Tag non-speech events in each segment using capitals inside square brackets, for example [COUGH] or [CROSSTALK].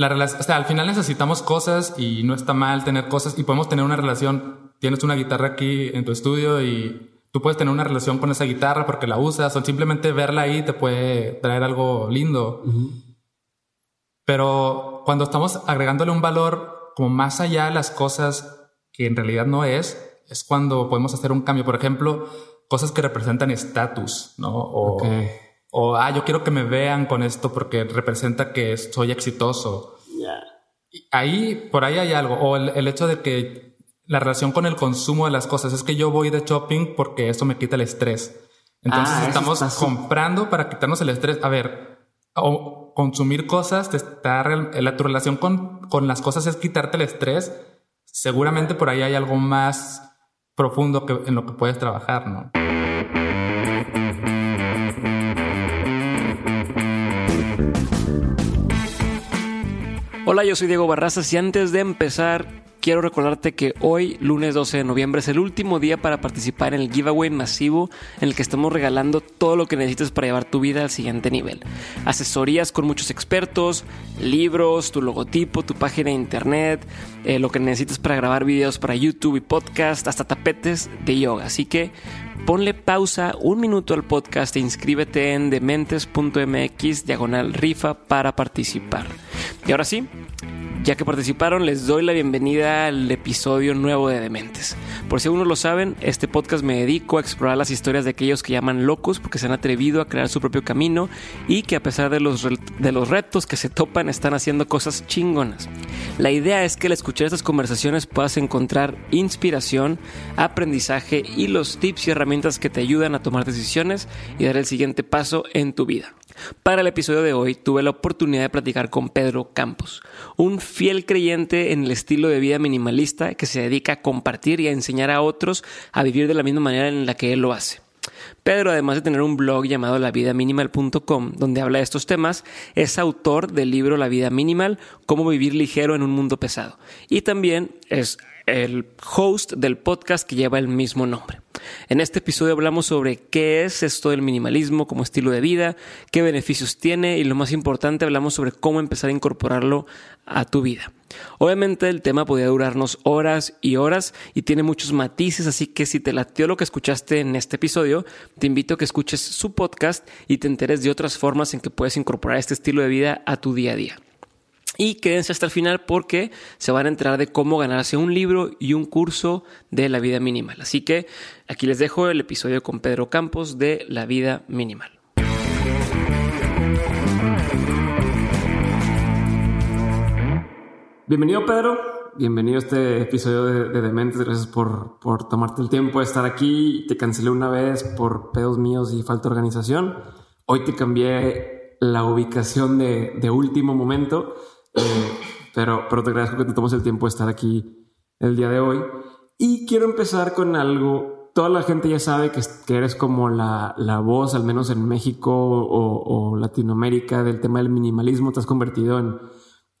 La relación, o sea, al final necesitamos cosas y no está mal tener cosas y podemos tener una relación. Tienes una guitarra aquí en tu estudio y tú puedes tener una relación con esa guitarra porque la usas o simplemente verla ahí te puede traer algo lindo. Pero cuando estamos agregándole un valor como más allá de las cosas que en realidad no es, es cuando podemos hacer un cambio. Por ejemplo, cosas que representan estatus, ¿no? O, o, ah, yo quiero que me vean con esto porque representa que soy exitoso. Ahí, por ahí hay algo. O el, hecho de que la relación con el consumo de las cosas es que yo voy de shopping porque eso me quita el estrés. Entonces ah, estamos comprando para quitarnos el estrés. A ver, o consumir cosas, te está, la, tu relación con, con las cosas es quitarte el estrés. Seguramente por ahí hay algo más profundo que, en lo que puedes trabajar, ¿no? Hola, yo soy Diego Barrazas y antes de empezar quiero recordarte que hoy, lunes 12 de noviembre, es el último día para participar en el giveaway masivo en el que estamos regalando todo lo que necesitas para llevar tu vida al siguiente nivel. Asesorías con muchos expertos, libros, tu logotipo, tu página de internet, eh, lo que necesitas para grabar videos para YouTube y podcast, hasta tapetes de yoga. Así que ponle pausa un minuto al podcast e inscríbete en dementes.mx diagonal rifa para participar. Y ahora sí, ya que participaron, les doy la bienvenida al episodio nuevo de Dementes. Por si aún no lo saben, este podcast me dedico a explorar las historias de aquellos que llaman locos porque se han atrevido a crear su propio camino y que a pesar de los, de los retos que se topan están haciendo cosas chingonas. La idea es que al escuchar estas conversaciones puedas encontrar inspiración, aprendizaje y los tips y herramientas que te ayudan a tomar decisiones y dar el siguiente paso en tu vida. Para el episodio de hoy tuve la oportunidad de platicar con Pedro Campos, un fiel creyente en el estilo de vida minimalista que se dedica a compartir y a enseñar a otros a vivir de la misma manera en la que él lo hace. Pedro, además de tener un blog llamado lavidaminimal.com, donde habla de estos temas, es autor del libro La vida minimal, cómo vivir ligero en un mundo pesado. Y también es el host del podcast que lleva el mismo nombre. En este episodio hablamos sobre qué es esto del minimalismo como estilo de vida, qué beneficios tiene y lo más importante hablamos sobre cómo empezar a incorporarlo a tu vida. Obviamente el tema podría durarnos horas y horas y tiene muchos matices, así que si te latió lo que escuchaste en este episodio, te invito a que escuches su podcast y te enteres de otras formas en que puedes incorporar este estilo de vida a tu día a día. Y quédense hasta el final porque se van a enterar de cómo ganarse un libro y un curso de la vida minimal. Así que aquí les dejo el episodio con Pedro Campos de La vida minimal. Bienvenido Pedro, bienvenido a este episodio de, Dementes. Gracias por, por, tomarte el tiempo de estar aquí. Te cancelé una vez por pedos míos y falta de organización. Hoy te cambié la ubicación de, de último momento eh, pero, pero te agradezco que te tomes el tiempo de estar aquí el día de hoy. Y quiero empezar con algo. Toda la gente ya sabe que, que eres como la, la, voz, al menos en México o, Latinoamérica, del tema del minimalismo. Te has convertido en,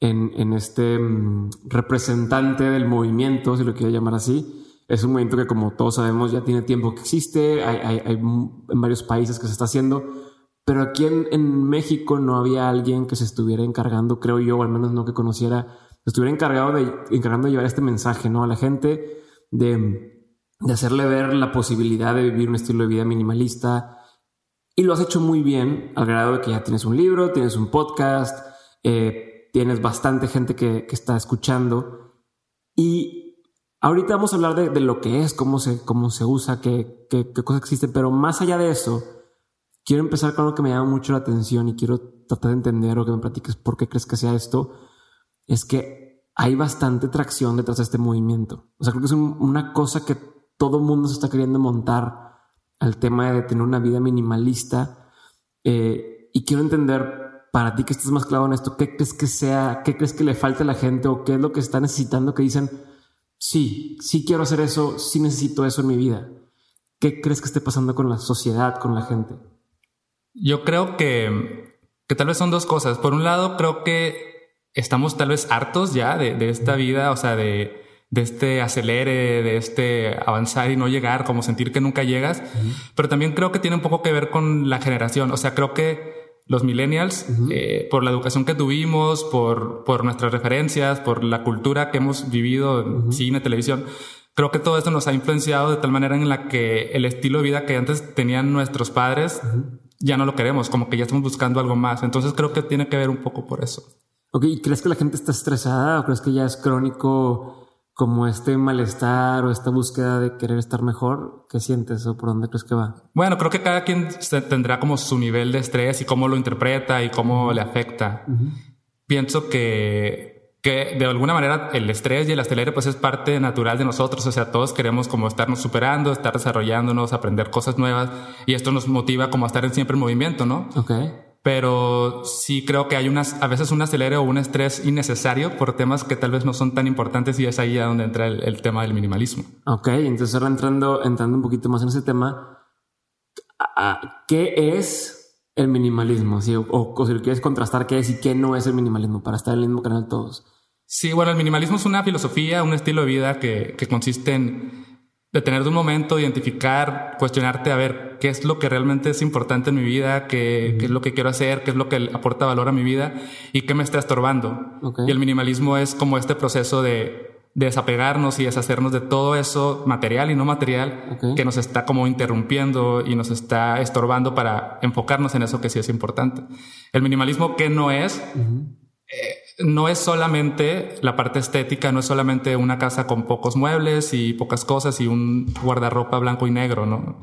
en, en este mm, representante del movimiento, si lo quiero llamar así. Es un movimiento que, como todos sabemos, ya tiene tiempo que existe. Hay, hay, hay en varios países que se está haciendo pero aquí en, México no había alguien que se estuviera encargando, creo yo, o al menos no que conociera, estuviera encargado de, encargando de llevar este mensaje ¿no? a la gente, de, de hacerle ver la posibilidad de vivir un estilo de vida minimalista. Y lo has hecho muy bien, al grado de que ya tienes un libro, tienes un podcast, eh, tienes bastante gente que, que, está escuchando. Y ahorita vamos a hablar de, de, lo que es, cómo se, cómo se usa, qué, qué, qué cosas pero más allá de eso, quiero empezar con algo que me llama mucho la atención y quiero tratar de entender o que me platiques por qué crees que sea esto. Es que hay bastante tracción detrás de este movimiento. O sea, creo que es una cosa que todo mundo se está queriendo montar al tema de tener una vida minimalista. Eh, y quiero entender para ti que estás más claro en esto, ¿qué crees que sea, qué crees que le falta a la gente o qué es lo que está necesitando que dicen, sí, sí quiero hacer eso, sí necesito eso en mi vida? ¿Qué crees que esté pasando con la sociedad, con la gente? Yo creo que, que tal vez son dos cosas. Por un lado, creo que estamos tal vez hartos ya de, de esta vida, o sea, de, de este acelere, de este avanzar y no llegar, como sentir que nunca llegas. Pero también creo que tiene un poco que ver con la generación. O sea, creo que los millennials, eh, por la educación que tuvimos, por, por nuestras referencias, por la cultura que hemos vivido en cine, televisión, creo que todo esto nos ha influenciado de tal manera en la que el estilo de vida que antes tenían nuestros padres ya no lo queremos, como que ya estamos buscando algo más. Entonces creo que tiene que ver un poco por eso. Ok, ¿y crees que la gente está estresada o crees que ya es crónico como este malestar o esta búsqueda de querer estar mejor? ¿Qué sientes o por dónde crees que va? Bueno, creo que cada quien tendrá como su nivel de estrés y cómo lo interpreta y cómo le afecta. Pienso que, que de alguna manera el estrés y el acelere pues es parte natural de nosotros. O sea, todos queremos como estarnos superando, estar desarrollándonos, aprender cosas nuevas y esto nos motiva como a estar siempre en movimiento, ¿no? Ok pero sí creo que hay unas, a veces un acelere o un estrés innecesario por temas que tal vez no son tan importantes y es ahí a donde entra el, tema del minimalismo. Ok, entonces ahora entrando, entrando un poquito más en ese tema, ¿qué es el minimalismo? o, o, si lo quieres contrastar, ¿qué es y qué no es el minimalismo para estar en el mismo canal todos? Sí, bueno, el minimalismo es una filosofía, un estilo de vida que, que consiste en detener de un momento, identificar, cuestionarte a ver qué es lo que realmente es importante en mi vida, qué, qué, es lo que quiero hacer, qué es lo que aporta valor a mi vida y qué me está estorbando. Y el minimalismo es como este proceso de, desapegarnos y deshacernos de todo eso material y no material que nos está como interrumpiendo y nos está estorbando para enfocarnos en eso que sí es importante. El minimalismo, ¿qué no es? No es solamente la parte estética, no es solamente una casa con pocos muebles y pocas cosas y un guardarropa blanco y negro, ¿no?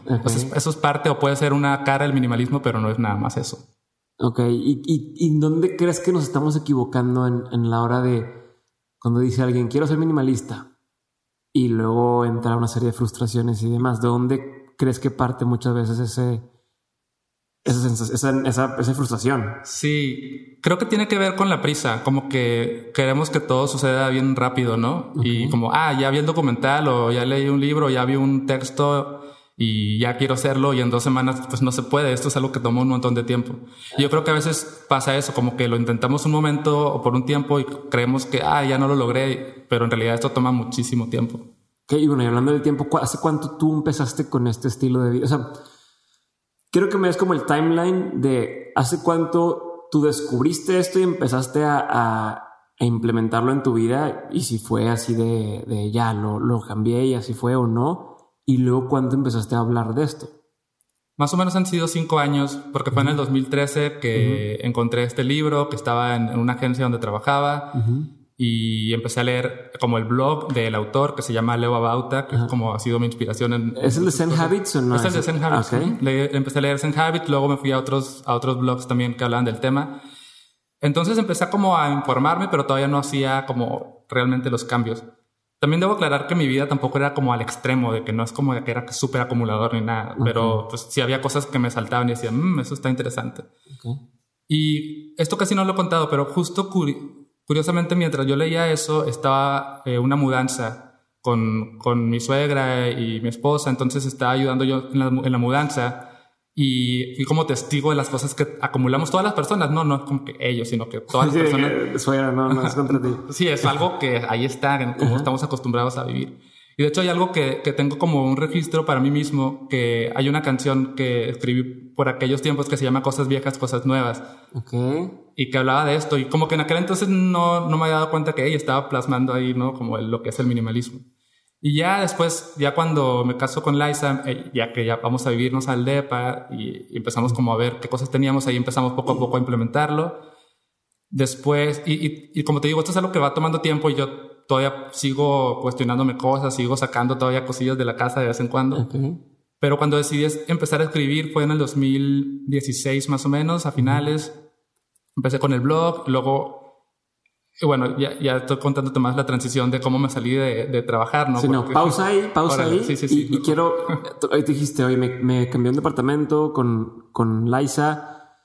eso es parte o puede ser una cara del minimalismo, pero no es nada más eso. Ok, ¿y, y, dónde crees que nos estamos equivocando en, en, la hora de cuando dice alguien, quiero ser minimalista? Y luego entra una serie de frustraciones y demás. ¿De dónde crees que parte muchas veces ese, esa, esa, esa, frustración. Sí, creo que tiene que ver con la prisa, como que queremos que todo suceda bien rápido, ¿no? Y como, ah, ya vi el documental o ya leí un libro, ya vi un texto y ya quiero hacerlo y en dos semanas pues no se puede, esto es algo que toma un montón de tiempo. Y yo creo que a veces pasa eso, como que lo intentamos un momento o por un tiempo y creemos que, ah, ya no lo logré, pero en realidad esto toma muchísimo tiempo. Ok, y bueno, y hablando del tiempo, ¿hace cuánto tú empezaste con este estilo de vida? O sea, quiero que me des como el timeline de hace cuánto tú descubriste esto y empezaste a, implementarlo en tu vida y si fue así de, ya lo, lo, cambié y así fue o no. Y luego cuándo empezaste a hablar de esto. Más o menos han sido cinco años, porque fue en el 2013 que encontré este libro, que estaba en, una agencia donde trabajaba y empecé a leer como el blog del autor que se llama Leo Abauta, que es como ha sido mi inspiración en... ¿Es el de Zen Habits o no? Es el de Zen Habits. empecé a leer Zen Habits, luego me fui a otros, a otros blogs también que hablaban del tema. Entonces empecé como a informarme, pero todavía no hacía como realmente los cambios. También debo aclarar que mi vida tampoco era como al extremo, de que no es como que era súper acumulador ni nada, pero pues sí había cosas que me saltaban y decían, mmm, eso está interesante. Y esto casi no lo he contado, pero justo Curiosamente, mientras yo leía eso, estaba eh, una mudanza con, con, mi suegra y mi esposa, entonces estaba ayudando yo en la, en la mudanza y fui como testigo de las cosas que acumulamos todas las personas, no, no es como que ellos, sino que todas las [LAUGHS] personas. suegra, no, no es contra ti. sí, es algo que ahí está, como estamos acostumbrados a vivir. Y de hecho hay algo que, que, tengo como un registro para mí mismo, que hay una canción que escribí por aquellos tiempos que se llama Cosas Viejas, Cosas Nuevas. Okay. Y que hablaba de esto. Y como que en aquel entonces no, no me había dado cuenta que ella estaba plasmando ahí, ¿no? Como lo que es el minimalismo. Y ya después, ya cuando me caso con Liza, eh, ya que ya vamos a vivirnos al DEPA y, empezamos como a ver qué cosas teníamos, ahí empezamos poco a poco a implementarlo. Después, y, y, y como te digo, esto es algo que va tomando tiempo y yo todavía sigo cuestionándome cosas, sigo sacando todavía cosillas de la casa de vez en cuando. Pero cuando decidí empezar a escribir fue en el 2016 más o menos, a finales. Empecé con el blog, luego y bueno, ya, ya, estoy contándote más la transición de cómo me salí de, de trabajar, ¿no? Sí, no, pausa ahí, [LAUGHS] pausa ahí. Sí, sí, sí. Y, quiero, ahí dijiste, oye, me, me, cambié un departamento con, con Liza.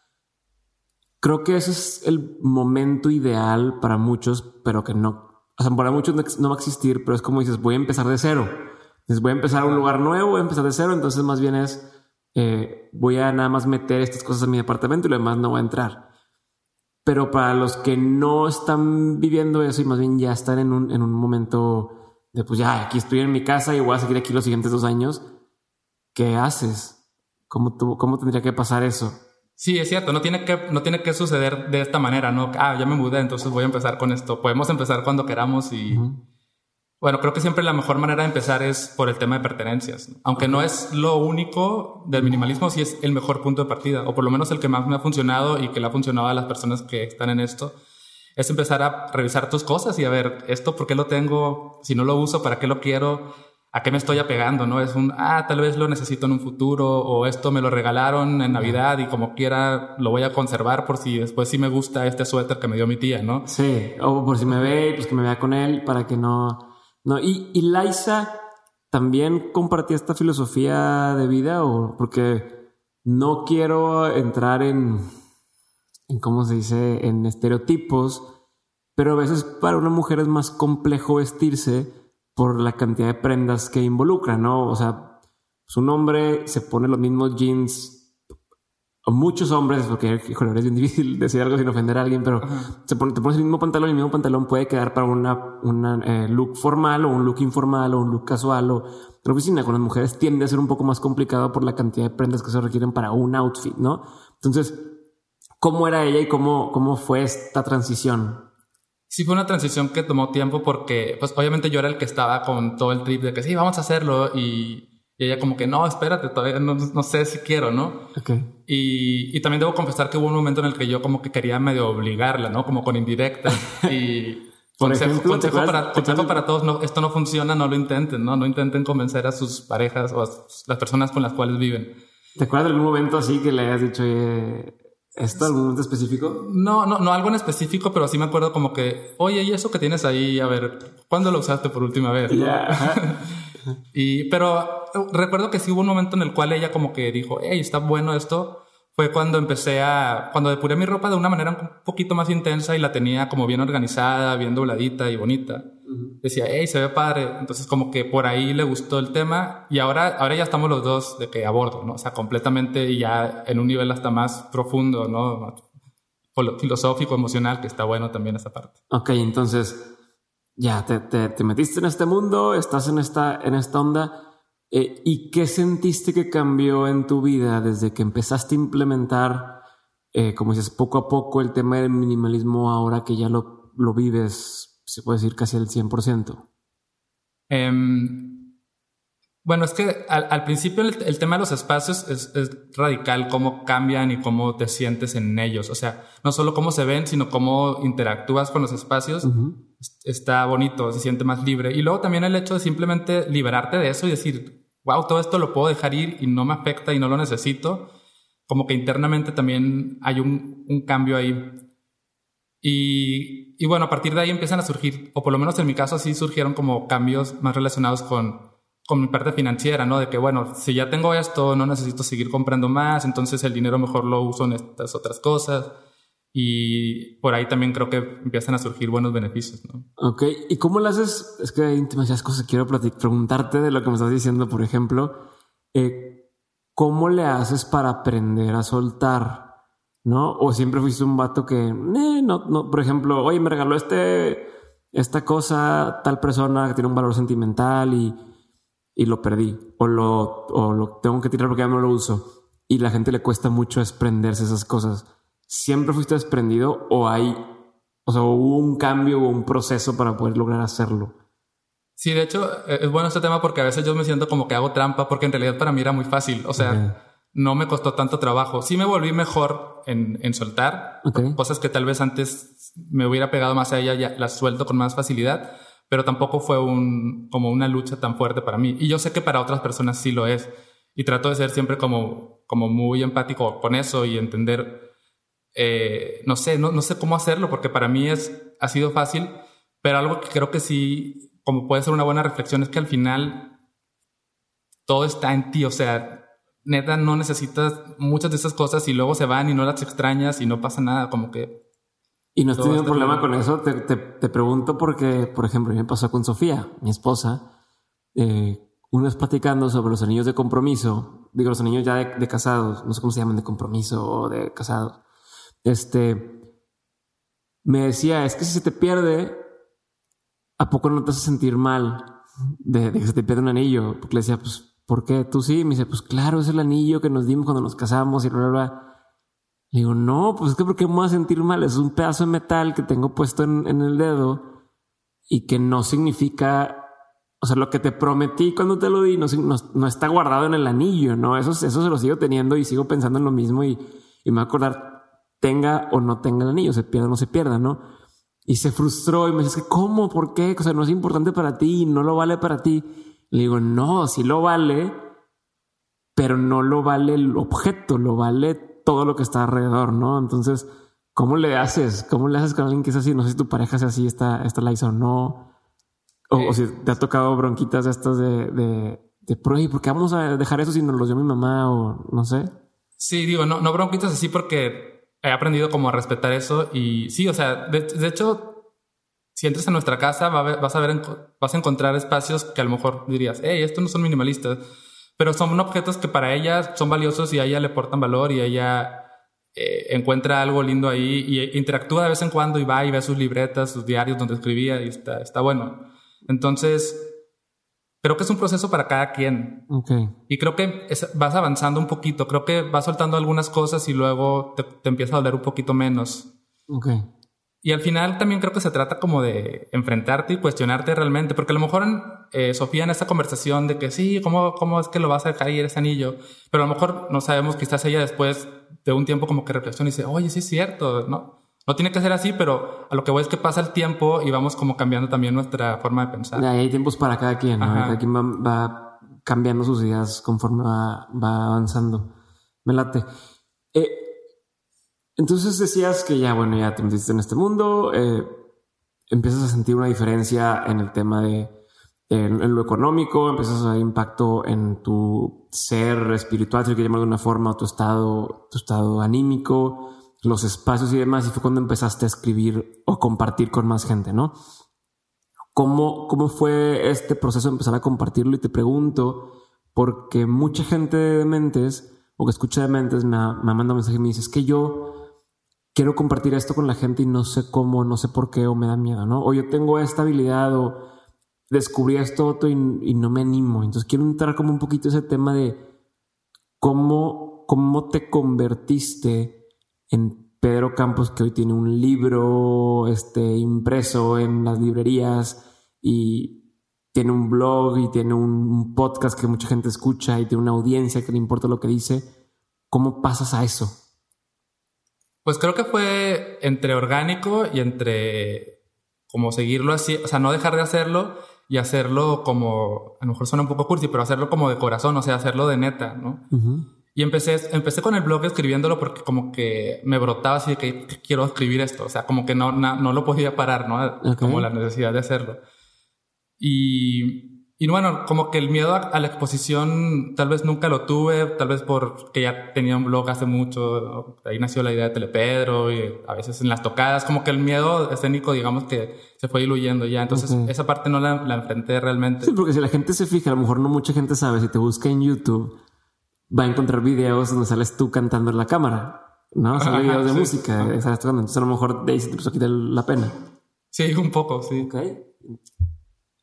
creo que ese es el momento ideal para muchos, pero que no, o sea, para muchos no va a existir, pero es como dices, voy a empezar de cero. Entonces voy a empezar a un lugar nuevo, voy a empezar de cero, entonces más bien es, eh, voy a nada más meter estas cosas en mi departamento y lo demás no voy a entrar. Pero para los que no están viviendo eso y más bien ya están en un, en un momento de pues ya aquí estoy en mi casa y voy a seguir aquí los siguientes dos años, ¿qué haces? ¿Cómo, tú, cómo tendría que pasar eso? Sí, es cierto, no tiene, que, no tiene que suceder de esta manera, ¿no? Ah, ya me mudé, entonces voy a empezar con esto. Podemos empezar cuando queramos y... Bueno, creo que siempre la mejor manera de empezar es por el tema de pertenencias. Aunque no es lo único del minimalismo, sí es el mejor punto de partida, o por lo menos el que más me ha funcionado y que le ha funcionado a las personas que están en esto, es empezar a revisar tus cosas y a ver, esto, ¿por qué lo tengo? Si no lo uso, ¿para qué lo quiero? ¿A qué me estoy apegando? ¿No? Es un, ah, tal vez lo necesito en un futuro, o esto me lo regalaron en Navidad y como quiera lo voy a conservar por si después sí me gusta este suéter que me dio mi tía, ¿no? Sí, o por si me ve, pues que me vea con él para que no no, y, y Laisa también compartía esta filosofía de vida o porque no quiero entrar en, en cómo se dice, en estereotipos, pero a veces para una mujer es más complejo vestirse por la cantidad de prendas que involucra, ¿no? O sea, su pues hombre se pone los mismos jeans o muchos hombres, porque híjole, es bien [LAUGHS] difícil decir algo sin ofender a alguien, pero te pones el mismo pantalón y el mismo pantalón puede quedar para una, una eh, look formal o un look informal o un look casual o la oficina con las mujeres tiende a ser un poco más complicado por la cantidad de prendas que se requieren para un outfit, ¿no? Entonces, ¿cómo era ella y cómo, cómo fue esta transición? Sí, fue una transición que tomó tiempo porque, pues obviamente yo era el que estaba con todo el trip de que sí, vamos a hacerlo y y ella como que, no, espérate, todavía no, no sé si quiero, ¿no? Okay. Y, y, también debo confesar que hubo un momento en el que yo como que quería medio obligarla, ¿no? Como con indirecta. [LAUGHS] Y consejo, ejemplo, consejo, ¿te para, consejo para todos, no, esto no funciona, no lo intenten, ¿no? No intenten convencer a sus parejas o a las personas con las cuales viven. ¿Te acuerdas de algún momento así que le hayas dicho, oye, esto, algún momento específico? No, no, no algo en específico, pero sí me acuerdo como que, oye, ¿y eso que tienes ahí? A ver, ¿cuándo lo usaste por última vez? ajá. [LAUGHS] Y, pero recuerdo que sí hubo un momento en el cual ella como que dijo, hey, está bueno esto. Fue cuando empecé a, cuando depuré mi ropa de una manera un poquito más intensa y la tenía como bien organizada, bien dobladita y bonita. Decía, hey, se ve padre. Entonces como que por ahí le gustó el tema y ahora, ahora ya estamos los dos de que a bordo, ¿no? O sea, completamente y ya en un nivel hasta más profundo, ¿no? Filo- Filosófico, emocional, que está bueno también esa parte. Ok, entonces ya te, te, te metiste en este mundo, estás en esta, en esta onda. eh, ¿Y qué sentiste que cambió en tu vida desde que empezaste a implementar, eh, como dices, poco a poco el tema del minimalismo ahora que ya lo, lo vives, se puede decir casi al 100%? Em, bueno, es que al, al principio el, el tema de los espacios es, es radical, cómo cambian y cómo te sientes en ellos. O sea, no solo cómo se ven, sino cómo interactúas con los espacios. Está bonito, se siente más libre. Y luego también el hecho de simplemente liberarte de eso y decir, wow, todo esto lo puedo dejar ir y no me afecta y no lo necesito. Como que internamente también hay un, un cambio ahí. Y, y bueno, a partir de ahí empiezan a surgir, o por lo menos en mi caso sí surgieron como cambios más relacionados con, con mi parte financiera, ¿no? De que, bueno, si ya tengo esto, no necesito seguir comprando más, entonces el dinero mejor lo uso en estas otras cosas. Y por ahí también creo que empiezan a surgir buenos beneficios, ¿no? Ok, ¿y cómo lo haces? Es que hay demasiadas cosas quiero preguntarte de lo que me estás diciendo, por ejemplo. Eh, ¿Cómo le haces para aprender a soltar? ¿No? O siempre fuiste un vato que, eh, no, no, por ejemplo, oye, me regaló este, esta cosa, tal persona que tiene un valor sentimental y, y lo perdí. O lo, o lo tengo que tirar porque ya no lo uso. Y la gente le cuesta mucho desprenderse esas cosas. ¿Siempre fuiste desprendido o hay, o sea, hubo un cambio o un proceso para poder lograr hacerlo? Sí, de hecho, eh, es bueno este tema porque a veces yo me siento como que hago trampa porque en realidad para mí era muy fácil. O sea. No me costó tanto trabajo. Sí me volví mejor en, en soltar. Cosas que tal vez antes me hubiera pegado más a ella, ya las suelto con más facilidad. Pero tampoco fue un, como una lucha tan fuerte para mí. Y yo sé que para otras personas sí lo es. Y trato de ser siempre como, como muy empático con eso y entender, eh, no sé, no, no sé cómo hacerlo porque para mí es, ha sido fácil. Pero algo que creo que sí, como puede ser una buena reflexión, es que al final todo está en ti. O sea, neta no necesitas muchas de esas cosas y luego se van y no las extrañas y no pasa nada, como que... Y no has tenido problema con eso, te, te, pregunto porque, por ejemplo, me pasó con Sofía, mi esposa, eh, una vez platicando sobre los anillos de compromiso, digo los anillos ya de, casados, no sé cómo se llaman, de compromiso o de casados, este, me decía, es que si se te pierde, ¿a poco no te hace sentir mal de, de que se te pierde un anillo? Porque le decía, pues ¿por qué? Tú sí. Me dice, pues claro, es el anillo que nos dimos cuando nos casamos y bla, bla, bla. Le digo, no, pues es que porque me voy a sentir mal. Es un pedazo de metal que tengo puesto en, el dedo y que no significa, o sea, lo que te prometí cuando te lo di no, no, está guardado en el anillo, ¿no? Eso, eso se lo sigo teniendo y sigo pensando en lo mismo y, y me voy a acordar, tenga o no tenga el anillo, se pierda o no se pierda, ¿no? Y se frustró y me dice, ¿cómo? ¿Por qué? O sea, no es importante para ti, no lo vale para ti. Le digo, no, sí lo vale, pero no lo vale el objeto, lo vale todo lo que está alrededor, ¿no? Entonces, ¿cómo le haces? ¿Cómo le haces con alguien que es así? No sé si tu pareja es así, esta, esta la hizo o no. O, si te ha tocado bronquitas estas de, de, de, ¿por qué vamos a dejar eso si nos los dio mi mamá o no sé? Sí, digo, no, no bronquitas así porque he aprendido como a respetar eso y sí, o sea, de hecho si entras a nuestra casa vas a ver, vas a encontrar espacios que a lo mejor dirías, hey, estos no son minimalistas, pero son objetos que para ella son valiosos y a ella le aportan valor y ella eh, encuentra algo lindo ahí y interactúa de vez en cuando y va y ve sus libretas, sus diarios donde escribía y está, está bueno. Entonces, creo que es un proceso para cada quien. Y creo que vas avanzando un poquito, creo que vas soltando algunas cosas y luego te, te empieza a doler un poquito menos. Okay. Y al final también creo que se trata como de enfrentarte y cuestionarte realmente, porque a lo mejor eh, Sofía en esta conversación de que sí, ¿cómo, ¿cómo es que lo vas a dejar ir ese anillo? Pero a lo mejor no sabemos, quizás ella después de un tiempo como que reflexiona y dice, oye, sí es cierto, ¿no? No tiene que ser así, pero a lo que voy es que pasa el tiempo y vamos como cambiando también nuestra forma de pensar. hay tiempos para cada quien, ¿no? Cada quien va, cambiando sus ideas conforme va, va avanzando. Me late. Eh, entonces decías que ya, bueno, ya te metiste en este mundo, eh, empiezas a sentir una diferencia en el tema de en, lo económico, empiezas a ver impacto en tu ser espiritual, si que llamar de una forma, tu estado, tu estado anímico, los espacios y demás, y fue cuando empezaste a escribir o compartir con más gente, ¿no? ¿Cómo, cómo fue este proceso de empezar a compartirlo? Y te pregunto, porque mucha gente de mentes o que escucha de mentes me, me manda un mensaje y me dice, es que yo quiero compartir esto con la gente y no sé cómo, no sé por qué o me da miedo, ¿no? O yo tengo esta habilidad o descubrí esto y, y no me animo. Entonces quiero entrar como un poquito ese tema de cómo, cómo te convertiste en Pedro Campos, que hoy tiene un libro este, impreso en las librerías y tiene un blog y tiene un podcast que mucha gente escucha y tiene una audiencia que le importa lo que dice. ¿Cómo pasas a eso? Pues creo que fue entre orgánico y entre como seguirlo así, o sea, no dejar de hacerlo y hacerlo como, a lo mejor suena un poco cursi, pero hacerlo como de corazón, o sea, hacerlo de neta, ¿no? Y empecé, empecé con el blog escribiéndolo porque como que me brotaba así de que, quiero escribir esto, o sea, como que no, no, lo podía parar, ¿no? Como la necesidad de hacerlo. Y y bueno, como que el miedo a, la exposición tal vez nunca lo tuve, tal vez porque ya tenía un blog hace mucho, ahí nació la idea de Telepedro y a veces en las tocadas, como que el miedo escénico, digamos que se fue diluyendo ya, entonces esa parte no la, enfrenté realmente. Sí, porque si la gente se fija, a lo mejor no mucha gente sabe, si te busca en YouTube, va a encontrar videos donde sales tú cantando en la cámara, ¿no? Salen videos de música, entonces a lo mejor de ahí se te puso a quitar la pena. Sí, un poco, sí. Okay.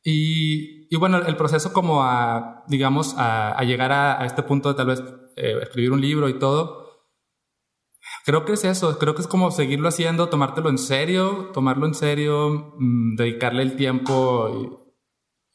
Y, y, bueno, el proceso como a, digamos, a, a llegar a, a, este punto de tal vez eh, escribir un libro y todo, creo que es eso, creo que es como seguirlo haciendo, tomártelo en serio, tomarlo en serio, mmm, dedicarle el tiempo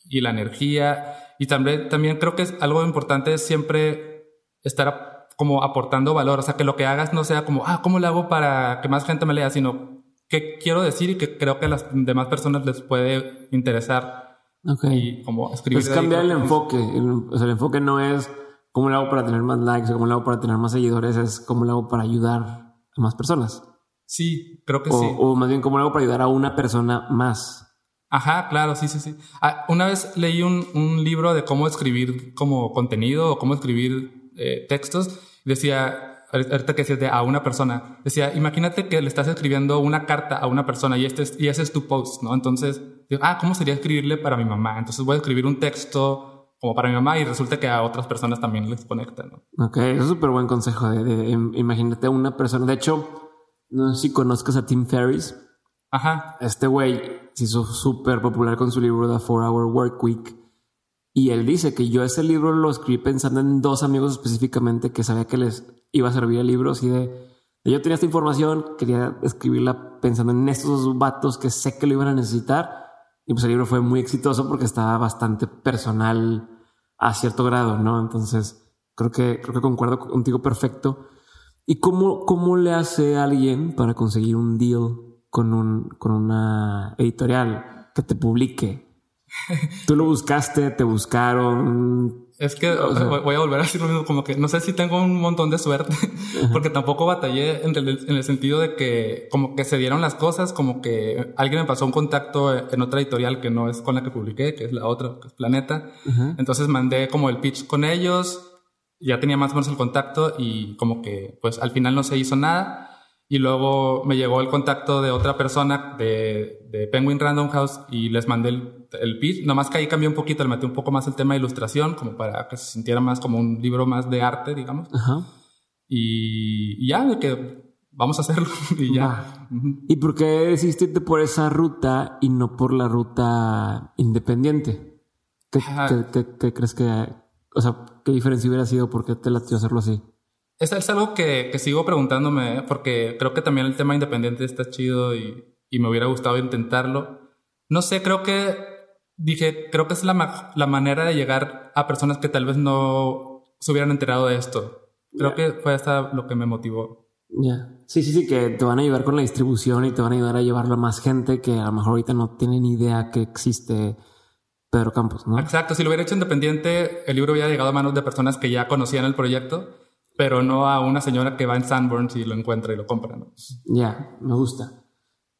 y, y, la energía. Y también, también creo que es algo importante es siempre estar a, como aportando valor, o sea, que lo que hagas no sea como, ah, ¿cómo lo hago para que más gente me lea? Sino qué quiero decir y que creo que a las demás personas les puede interesar. Okay. Y como escribir. Es cambiar el enfoque. El, o sea, el enfoque no es cómo lo hago para tener más likes o cómo lo hago para tener más seguidores, es cómo lo hago para ayudar a más personas. Sí, creo que o, sí. O más bien cómo lo hago para ayudar a una persona más. Ajá, claro, sí, sí, sí. Ah, una vez leí un, un, libro de cómo escribir como contenido o cómo escribir eh, textos. Decía, ahorita que decías de a una persona, decía, imagínate que le estás escribiendo una carta a una persona y, este es, y ese es tu post, ¿no? Entonces, digo, ah, ¿cómo sería escribirle para mi mamá? Entonces voy a escribir un texto como para mi mamá y resulta que a otras personas también les conecta, ¿no? Ok, es súper buen consejo de, de, imagínate a una persona. De hecho, no sé si conozcas a Tim Ferriss. Ajá. Este güey se hizo súper popular con su libro The Four Hour Work Week y él dice que yo ese libro lo escribí pensando en dos amigos específicamente que sabía que les iba a servir el libro. Así de, yo tenía esta información, quería escribirla pensando en estos dos vatos que sé que lo iban a necesitar. Y pues el libro fue muy exitoso porque estaba bastante personal a cierto grado, ¿no? Entonces creo que, creo que concuerdo contigo perfecto. ¿Y cómo, cómo le hace alguien para conseguir un deal con, un, con una editorial que te publique? Tú lo buscaste, te buscaron. Es que voy a volver a decir lo mismo, como que no sé si tengo un montón de suerte, [LAUGHS] porque tampoco batallé en el, sentido de que como que se dieron las cosas, como que alguien me pasó un contacto en otra editorial que no es con la que publiqué, que es la otra, que es Planeta. Entonces mandé como el pitch con ellos, ya tenía más o menos el contacto y como que pues al final no se hizo nada. Y luego me llegó el contacto de otra persona de, de Penguin Random House y les mandé el, el pitch. Nomás que ahí cambió un poquito, le metí un poco más el tema de ilustración, como para que se sintiera más como un libro más de arte, digamos. Ajá. Y, ya, de que vamos a hacerlo [LAUGHS] y ya. ¿Y por qué decidiste irte por esa ruta y no por la ruta independiente? ¿Qué, qué crees que, o sea, qué diferencia hubiera sido? ¿Por qué te latió hacerlo así? Es, es algo que, que, sigo preguntándome, porque creo que también el tema independiente está chido y, y, me hubiera gustado intentarlo. No sé, creo que dije, creo que es la, la manera de llegar a personas que tal vez no se hubieran enterado de esto. Creo que fue hasta lo que me motivó. Ya. Sí, sí, sí, que te van a ayudar con la distribución y te van a ayudar a llevarlo a más gente que a lo mejor ahorita no tienen idea que existe Pedro Campos, ¿no? Exacto. Si lo hubiera hecho independiente, el libro hubiera llegado a manos de personas que ya conocían el proyecto pero no a una señora que va en Sanborns y lo encuentra y lo compra. ¿no? Ya, me gusta.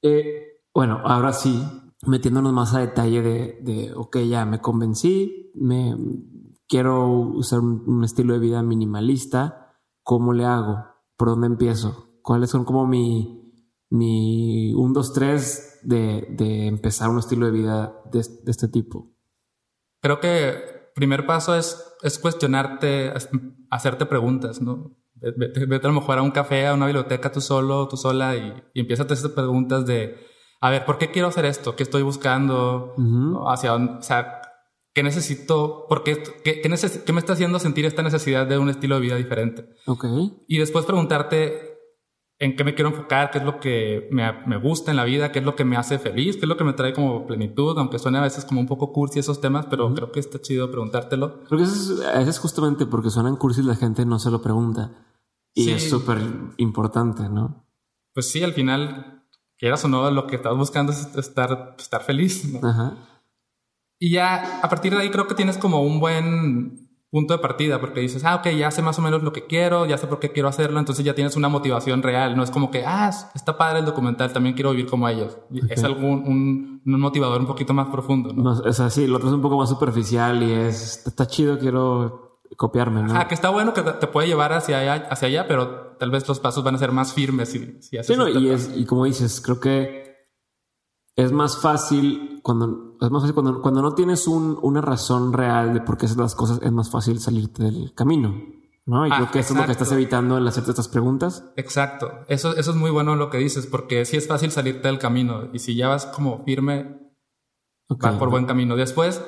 Eh, bueno, ahora sí, metiéndonos más a detalle de, de, ok, ya me convencí, me quiero usar un, estilo de vida minimalista, ¿cómo le hago? ¿Por dónde empiezo? ¿Cuáles son como mi, mi 1, 2, 3 de, de empezar un estilo de vida de, este tipo? Creo que primer paso es, es cuestionarte, hacerte preguntas, ¿no? Vete, a lo mejor a un café, a una biblioteca tú solo, tú sola y, y a hacer preguntas de, a ver, ¿por qué quiero hacer esto? ¿Qué estoy buscando? ¿Hacia dónde? O sea, ¿qué necesito? ¿Por qué, qué, qué, qué, me está haciendo sentir esta necesidad de un estilo de vida diferente? Ok. Y después preguntarte, en qué me quiero enfocar, qué es lo que me, me, gusta en la vida, qué es lo que me hace feliz, qué es lo que me trae como plenitud, aunque suene a veces como un poco cursi esos temas, pero creo que está chido preguntártelo. Creo que eso es, es, justamente porque suenan cursi la gente no se lo pregunta. Y es súper importante, ¿no? Pues sí, al final, quieras o no, lo que estás buscando es estar, estar feliz. ¿no? Ajá. Y ya a partir de ahí creo que tienes como un buen punto de partida, porque dices, ah, ok, ya sé más o menos lo que quiero, ya sé por qué quiero hacerlo, entonces ya tienes una motivación real, no es como que, ah, está padre el documental, también quiero vivir como ellos. Es algún un, un, motivador un poquito más profundo, ¿no? no es así, lo otro es un poco más superficial y es, está chido, quiero copiarme, ¿no? Ah, que está bueno que te puede llevar hacia allá, hacia allá, pero tal vez los pasos van a ser más firmes si, si haces Sí, no, y, es, y como dices, creo que es más fácil cuando es más fácil cuando, cuando no tienes un, una razón real de por qué haces las cosas, es más fácil salirte del camino. ¿no? Y creo ah, que eso es lo que estás evitando al hacerte estas preguntas. Exacto. Eso, eso es muy bueno lo que dices, porque sí es fácil salirte del camino. Y si ya vas como firme, vas por buen camino. Después,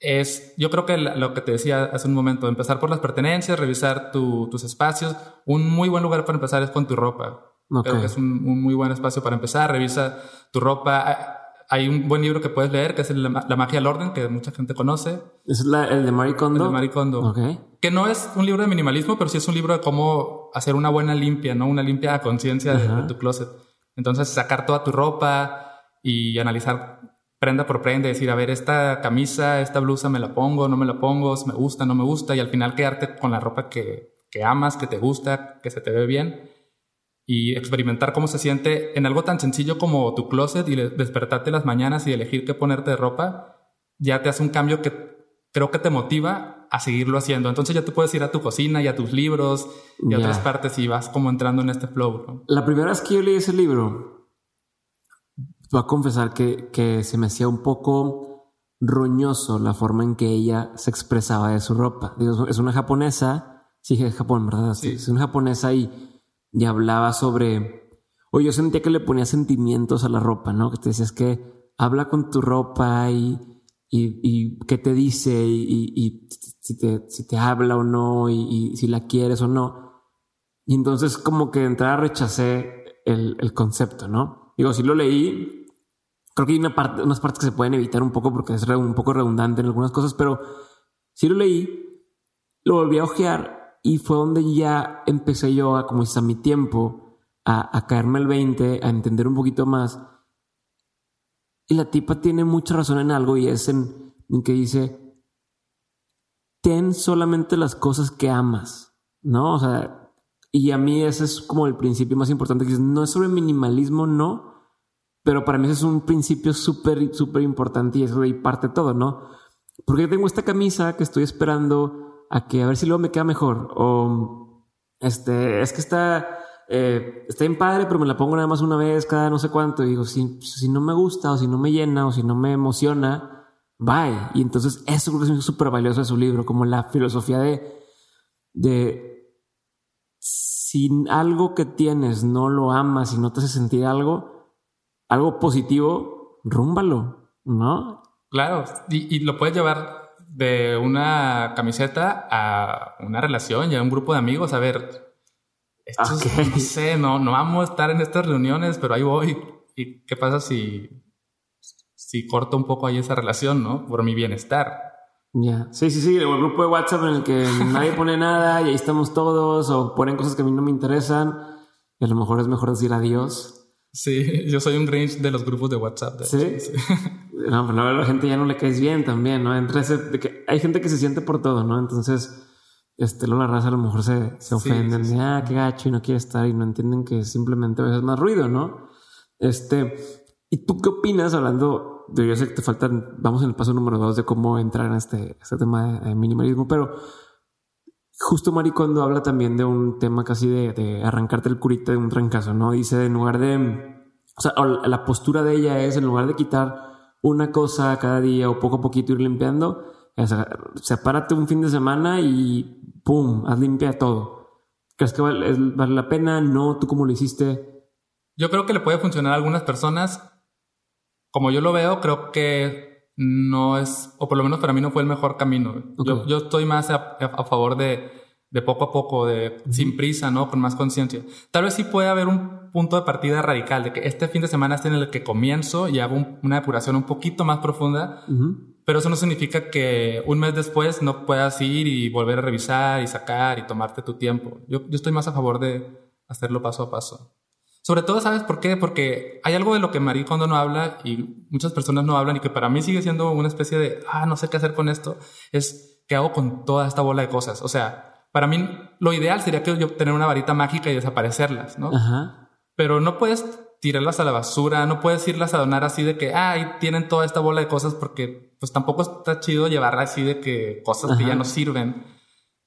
es, yo creo que lo que te decía hace un momento, empezar por las pertenencias, revisar tus espacios. Un muy buen lugar para empezar es con tu ropa. Creo que es un, un, muy buen espacio para empezar. Revisa tu ropa hay un buen libro que puedes leer que es La, magia del orden, que mucha gente conoce. ¿Es el de Marie Kondo? El de Marie Kondo. Que no es un libro de minimalismo, pero sí es un libro de cómo hacer una buena limpia, ¿no? Una limpia a conciencia de, tu closet. Entonces, sacar toda tu ropa y analizar prenda por prenda, decir, a ver, esta camisa, esta blusa me la pongo, no me la pongo, me gusta, no me gusta, y al final quedarte con la ropa que, que amas, que te gusta, que se te ve bien y experimentar cómo se siente en algo tan sencillo como tu closet y despertarte las mañanas y elegir qué ponerte de ropa, ya te hace un cambio que creo que te motiva a seguirlo haciendo. Entonces ya te puedes ir a tu cocina y a tus libros y a otras partes y vas como entrando en este flow. La primera vez que yo leí ese libro, voy a confesar que, que se me hacía un poco roñoso la forma en que ella se expresaba de su ropa. Digo, es una japonesa, sí, es Japón, ¿verdad? Sí. Es una japonesa y, y hablaba sobre... Oye, yo sentía que le ponía sentimientos a la ropa, ¿no? Que te decías que habla con tu ropa y y, y qué te dice y, y, si, te, si te habla o no y, si la quieres o no. Y entonces como que de entrada rechacé el, el concepto, ¿no? Digo, si lo leí, creo que hay una parte, unas partes que se pueden evitar un poco porque es un poco redundante en algunas cosas, pero si lo leí, lo volví a ojear y fue donde ya empecé yo a, como a mi tiempo, a, a caerme el 20, a entender un poquito más y la tipa tiene mucha razón en algo y es en, que dice, ten solamente las cosas que amas, ¿no? O sea, y a mí ese es como el principio más importante, que no es sobre minimalismo, no, pero para mí ese es un principio súper, súper importante y eso de ahí parte todo, ¿no? Porque tengo esta camisa que estoy esperando a que a ver si luego me queda mejor, o este, es que está eh, está bien padre, pero me la pongo nada más una vez cada no sé cuánto. Y digo, si, si no me gusta, o si no me llena, o si no me emociona, bye. Y entonces eso es súper valioso de su libro, como la filosofía de, de si algo que tienes no lo amas y no te hace sentir algo, algo positivo, rúmbalo, ¿no? Claro, y, y lo puedes llevar de una camiseta a una relación y a un grupo de amigos. A ver, no sé, no, no vamos a estar en estas reuniones, pero ahí voy. ¿Y qué pasa si, si corto un poco ahí esa relación, no? Por mi bienestar. Ya, sí, sí, sí, el grupo de WhatsApp en el que nadie pone nada y ahí estamos todos o ponen cosas que a mí no me interesan y a lo mejor es mejor decir adiós. Sí, [LAUGHS] yo soy un Grinch de los grupos de WhatsApp. ¿Sí? [LAUGHS] No, pero a la gente ya no le caes bien también, ¿no? Entre ese, de que hay gente que se siente por todo, ¿no? Entonces este, luego la raza a lo mejor se, se ofenden de, ah, qué gacho y no quiere estar y no entienden que simplemente a veces más ruido, ¿no? Este, ¿y tú qué opinas hablando de, yo sé que te faltan, vamos en el paso número dos de cómo entrar en este, este tema de, minimalismo, pero justo Mari cuando habla también de un tema casi de, de arrancarte el curita de un trancazo, ¿no? Dice, en lugar de, o sea, la postura de ella es, en lugar de quitar una cosa cada día o poco a poquito ir limpiando, o sea, sepárate un fin de semana y ¡pum! Haz limpia todo. ¿Crees que vale, la pena? ¿No? ¿Tú cómo lo hiciste? Yo creo que le puede funcionar a algunas personas. Como yo lo veo, creo que no es, o por lo menos para mí no fue el mejor camino. Yo, estoy más a, favor de, de, poco a poco, de sin prisa, ¿no? Con más conciencia. Tal vez sí puede haber un punto de partida radical, de que este fin de semana es en el que comienzo y hago una depuración un poquito más profunda. Pero eso no significa que un mes después no puedas ir y volver a revisar y sacar y tomarte tu tiempo. Yo, yo estoy más a favor de hacerlo paso a paso. Sobre todo, ¿sabes por qué? Porque hay algo de lo que Marie Kondo no habla y muchas personas no hablan y que para mí sigue siendo una especie de, ah, no sé qué hacer con esto, es qué hago con toda esta bola de cosas. O sea, para mí lo ideal sería que yo tener una varita mágica y desaparecerlas, ¿no? Ajá. Pero no puedes tirarlas a la basura, no puedes irlas a donar así de que, ay, tienen toda esta bola de cosas porque pues tampoco está chido llevarla así de que cosas que ya no sirven.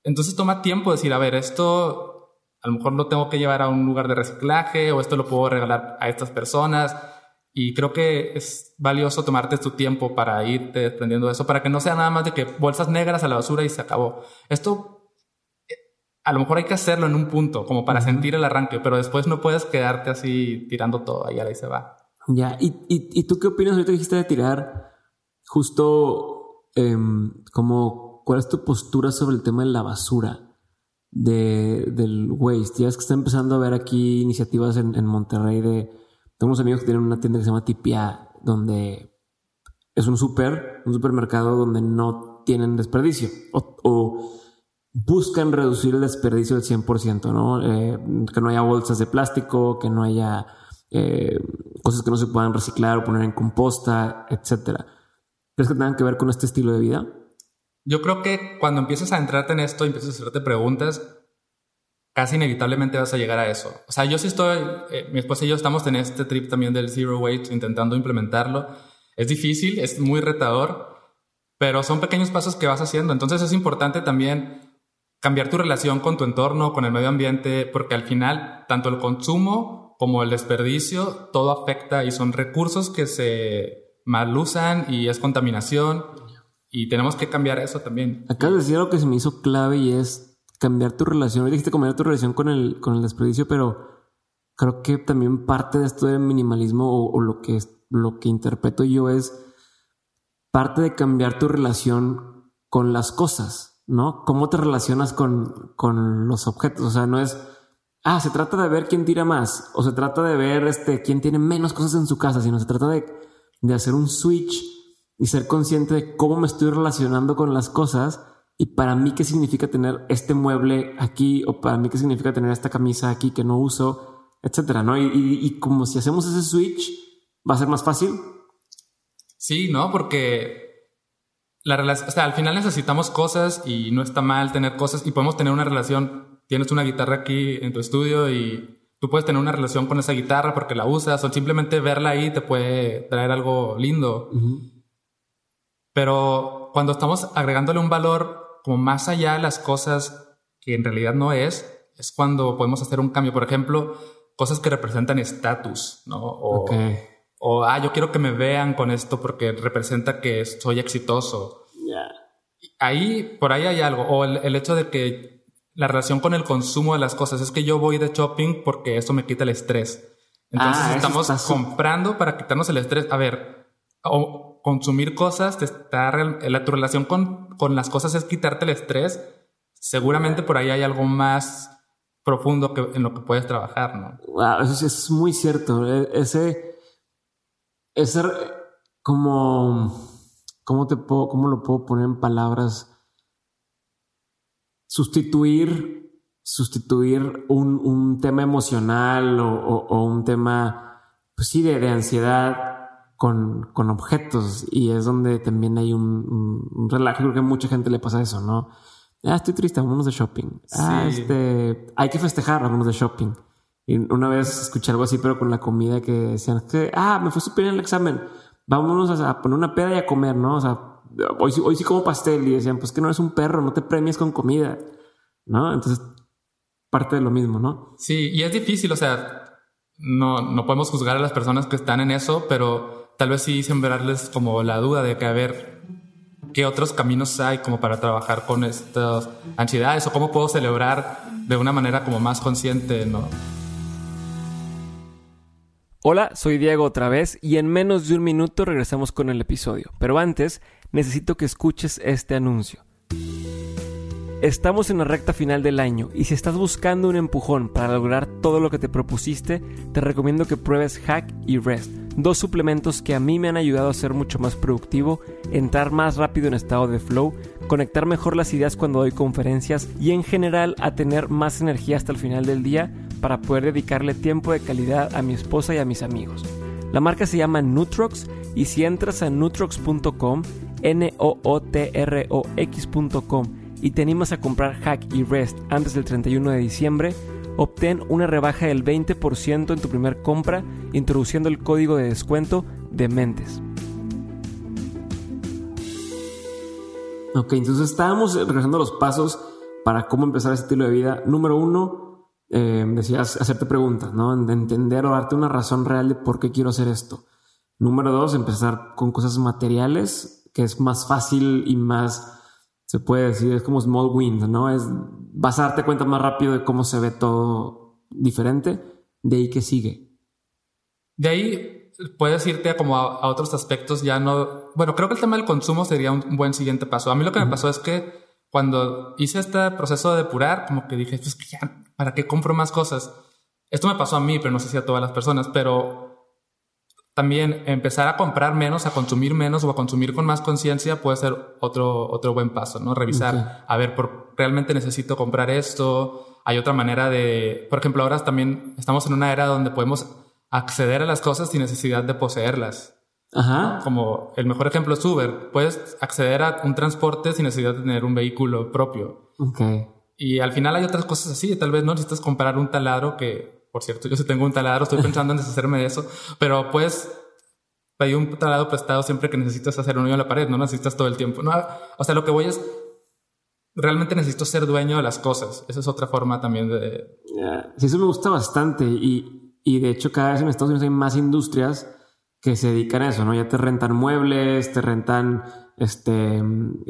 Entonces toma tiempo decir, a ver, esto a lo mejor lo tengo que llevar a un lugar de reciclaje o esto lo puedo regalar a estas personas. Y creo que es valioso tomarte tu tiempo para irte desprendiendo de eso, para que no sea nada más de que bolsas negras a la basura y se acabó. Esto a lo mejor hay que hacerlo en un punto, como para sentir el arranque, pero después no puedes quedarte así tirando todo y ahí se va. Ya, ¿y, y, tú qué opinas? Ahorita dijiste de tirar justo em, como, ¿cuál es tu postura sobre el tema de la basura? De, del waste. Ya es que está empezando a ver aquí iniciativas en, en Monterrey de... Tengo unos amigos que tienen una tienda que se llama Tipia, donde es un super, un supermercado donde no tienen desperdicio. O, o buscan reducir el desperdicio del 100%, ¿no? Eh, que no haya bolsas de plástico, que no haya eh, cosas que no se puedan reciclar o poner en composta, etcétera. ¿Crees que tengan que ver con este estilo de vida? Yo creo que cuando empiezas a entrarte en esto y empiezas a hacerte preguntas, casi inevitablemente vas a llegar a eso. O sea, yo sí estoy, eh, mi esposa y yo estamos en este trip también del Zero Waste, intentando implementarlo. Es difícil, es muy retador, pero son pequeños pasos que vas haciendo. Entonces es importante también cambiar tu relación con tu entorno, con el medio ambiente, porque al final tanto el consumo como el desperdicio, todo afecta y son recursos que se mal usan y es contaminación y tenemos que cambiar eso también. Acabas de decir algo que se me hizo clave y es cambiar tu relación. Dijiste cambiar tu relación con el, con el desperdicio, pero creo que también parte de esto del minimalismo o, o lo, que, lo que interpreto yo es parte de cambiar tu relación con las cosas, ¿no? ¿Cómo te relacionas con, con los objetos? O sea, no es, ah, se trata de ver quién tira más, o se trata de ver este, quién tiene menos cosas en su casa, sino se trata de, de hacer un switch y ser consciente de cómo me estoy relacionando con las cosas y para mí qué significa tener este mueble aquí o para mí qué significa tener esta camisa aquí que no uso, etcétera, ¿no? Y, y, y como si hacemos ese switch, va a ser más fácil Sí, ¿no? Porque la relación, o sea, al final necesitamos cosas y no está mal tener cosas y podemos tener una relación. Tienes una guitarra aquí en tu estudio y tú puedes tener una relación con esa guitarra porque la usas o simplemente verla ahí te puede traer algo lindo. Pero cuando estamos agregándole un valor como más allá a las cosas que en realidad no es, es cuando podemos hacer un cambio. Por ejemplo, cosas que representan estatus, ¿no? O, o, ah, yo quiero que me vean con esto porque representa que soy exitoso. Ahí, por ahí hay algo. O el, hecho de que la relación con el consumo de las cosas es que yo voy de shopping porque eso me quita el estrés. Entonces ah, estamos comprando para quitarnos el estrés. A ver, o consumir cosas, te está, la, tu relación con, con las cosas es quitarte el estrés. Seguramente por ahí hay algo más profundo que, en lo que puedes trabajar, ¿no? Wow, eso es muy cierto. E, ese es ser como, ¿cómo te puedo, cómo lo puedo poner en palabras? Sustituir, sustituir un, un tema emocional o, o, un tema, pues sí, de, de ansiedad con, con, objetos y es donde también hay un, un, relajo. Creo que a mucha gente le pasa eso, ¿no? Ah, estoy triste, vámonos de shopping. Ah, este, hay que festejar, vámonos de shopping. Y una vez escuché algo así, pero con la comida que decían ah, me fue súper bien el examen, vámonos a, poner una peda y a comer, ¿no? O sea, hoy, hoy sí como pastel y decían, pues que no eres un perro, no te premies con comida, ¿no? Entonces, parte de lo mismo, ¿no? Sí, y es difícil, o sea, no, no podemos juzgar a las personas que están en eso, pero tal vez sí sembrarles como la duda de que, a ver, ¿qué otros caminos hay como para trabajar con estas ansiedades o cómo puedo celebrar de una manera como más consciente, ¿no? Hola, soy Diego otra vez y en menos de un minuto regresamos con el episodio. Pero antes, necesito que escuches este anuncio. Estamos en la recta final del año y si estás buscando un empujón para lograr todo lo que te propusiste, te recomiendo que pruebes Hack y Rest, dos suplementos que a mí me han ayudado a ser mucho más productivo, entrar más rápido en estado de flow, conectar mejor las ideas cuando doy conferencias y en general a tener más energía hasta el final del día para poder dedicarle tiempo de calidad a mi esposa y a mis amigos. La marca se llama Nutrox y si entras a nutrox.com, n y te animas a comprar Hack y Rest antes del 31 de diciembre, obtén una rebaja del 20% en tu primer compra introduciendo el código de descuento de Mentes. Ok, entonces estábamos regresando los pasos para cómo empezar ese estilo de vida. Número uno, eh, decías, hacerte preguntas, ¿no? entender o darte una razón real de por qué quiero hacer esto. Número dos, empezar con cosas materiales, que es más fácil y más, se puede decir, es como small wins, ¿no? Es, vas a darte cuenta más rápido de cómo se ve todo diferente, de ahí que sigue. De ahí puedes irte como a, otros aspectos, ya no, bueno, creo que el tema del consumo sería un, buen siguiente paso. A mí lo que me pasó es que cuando hice este proceso de depurar, como que dije, pues ya ¿para qué compro más cosas? Esto me pasó a mí, pero no sé si a todas las personas, pero también empezar a comprar menos, a consumir menos o a consumir con más conciencia puede ser otro, otro buen paso, ¿no? Revisar, a ver, por, ¿realmente necesito comprar esto? Hay otra manera de, por ejemplo, ahora también estamos en una era donde podemos acceder a las cosas sin necesidad de poseerlas. Ajá. Como el mejor ejemplo es Uber. Puedes acceder a un transporte sin necesidad de tener un vehículo propio. Okay. Y al final hay otras cosas así. Tal vez no necesitas comprar un taladro que, por cierto, yo sí tengo un taladro, estoy pensando en deshacerme de eso, pero puedes hay un taladro prestado siempre que necesitas hacer un hoyo en la pared, no necesitas todo el tiempo. No, o sea, lo que voy es, realmente necesito ser dueño de las cosas. Esa es otra forma también de... Sí, eso me gusta bastante y, y de hecho cada vez en Estados Unidos hay más industrias que se dedican a eso, ¿no? Ya te rentan muebles, te rentan, este,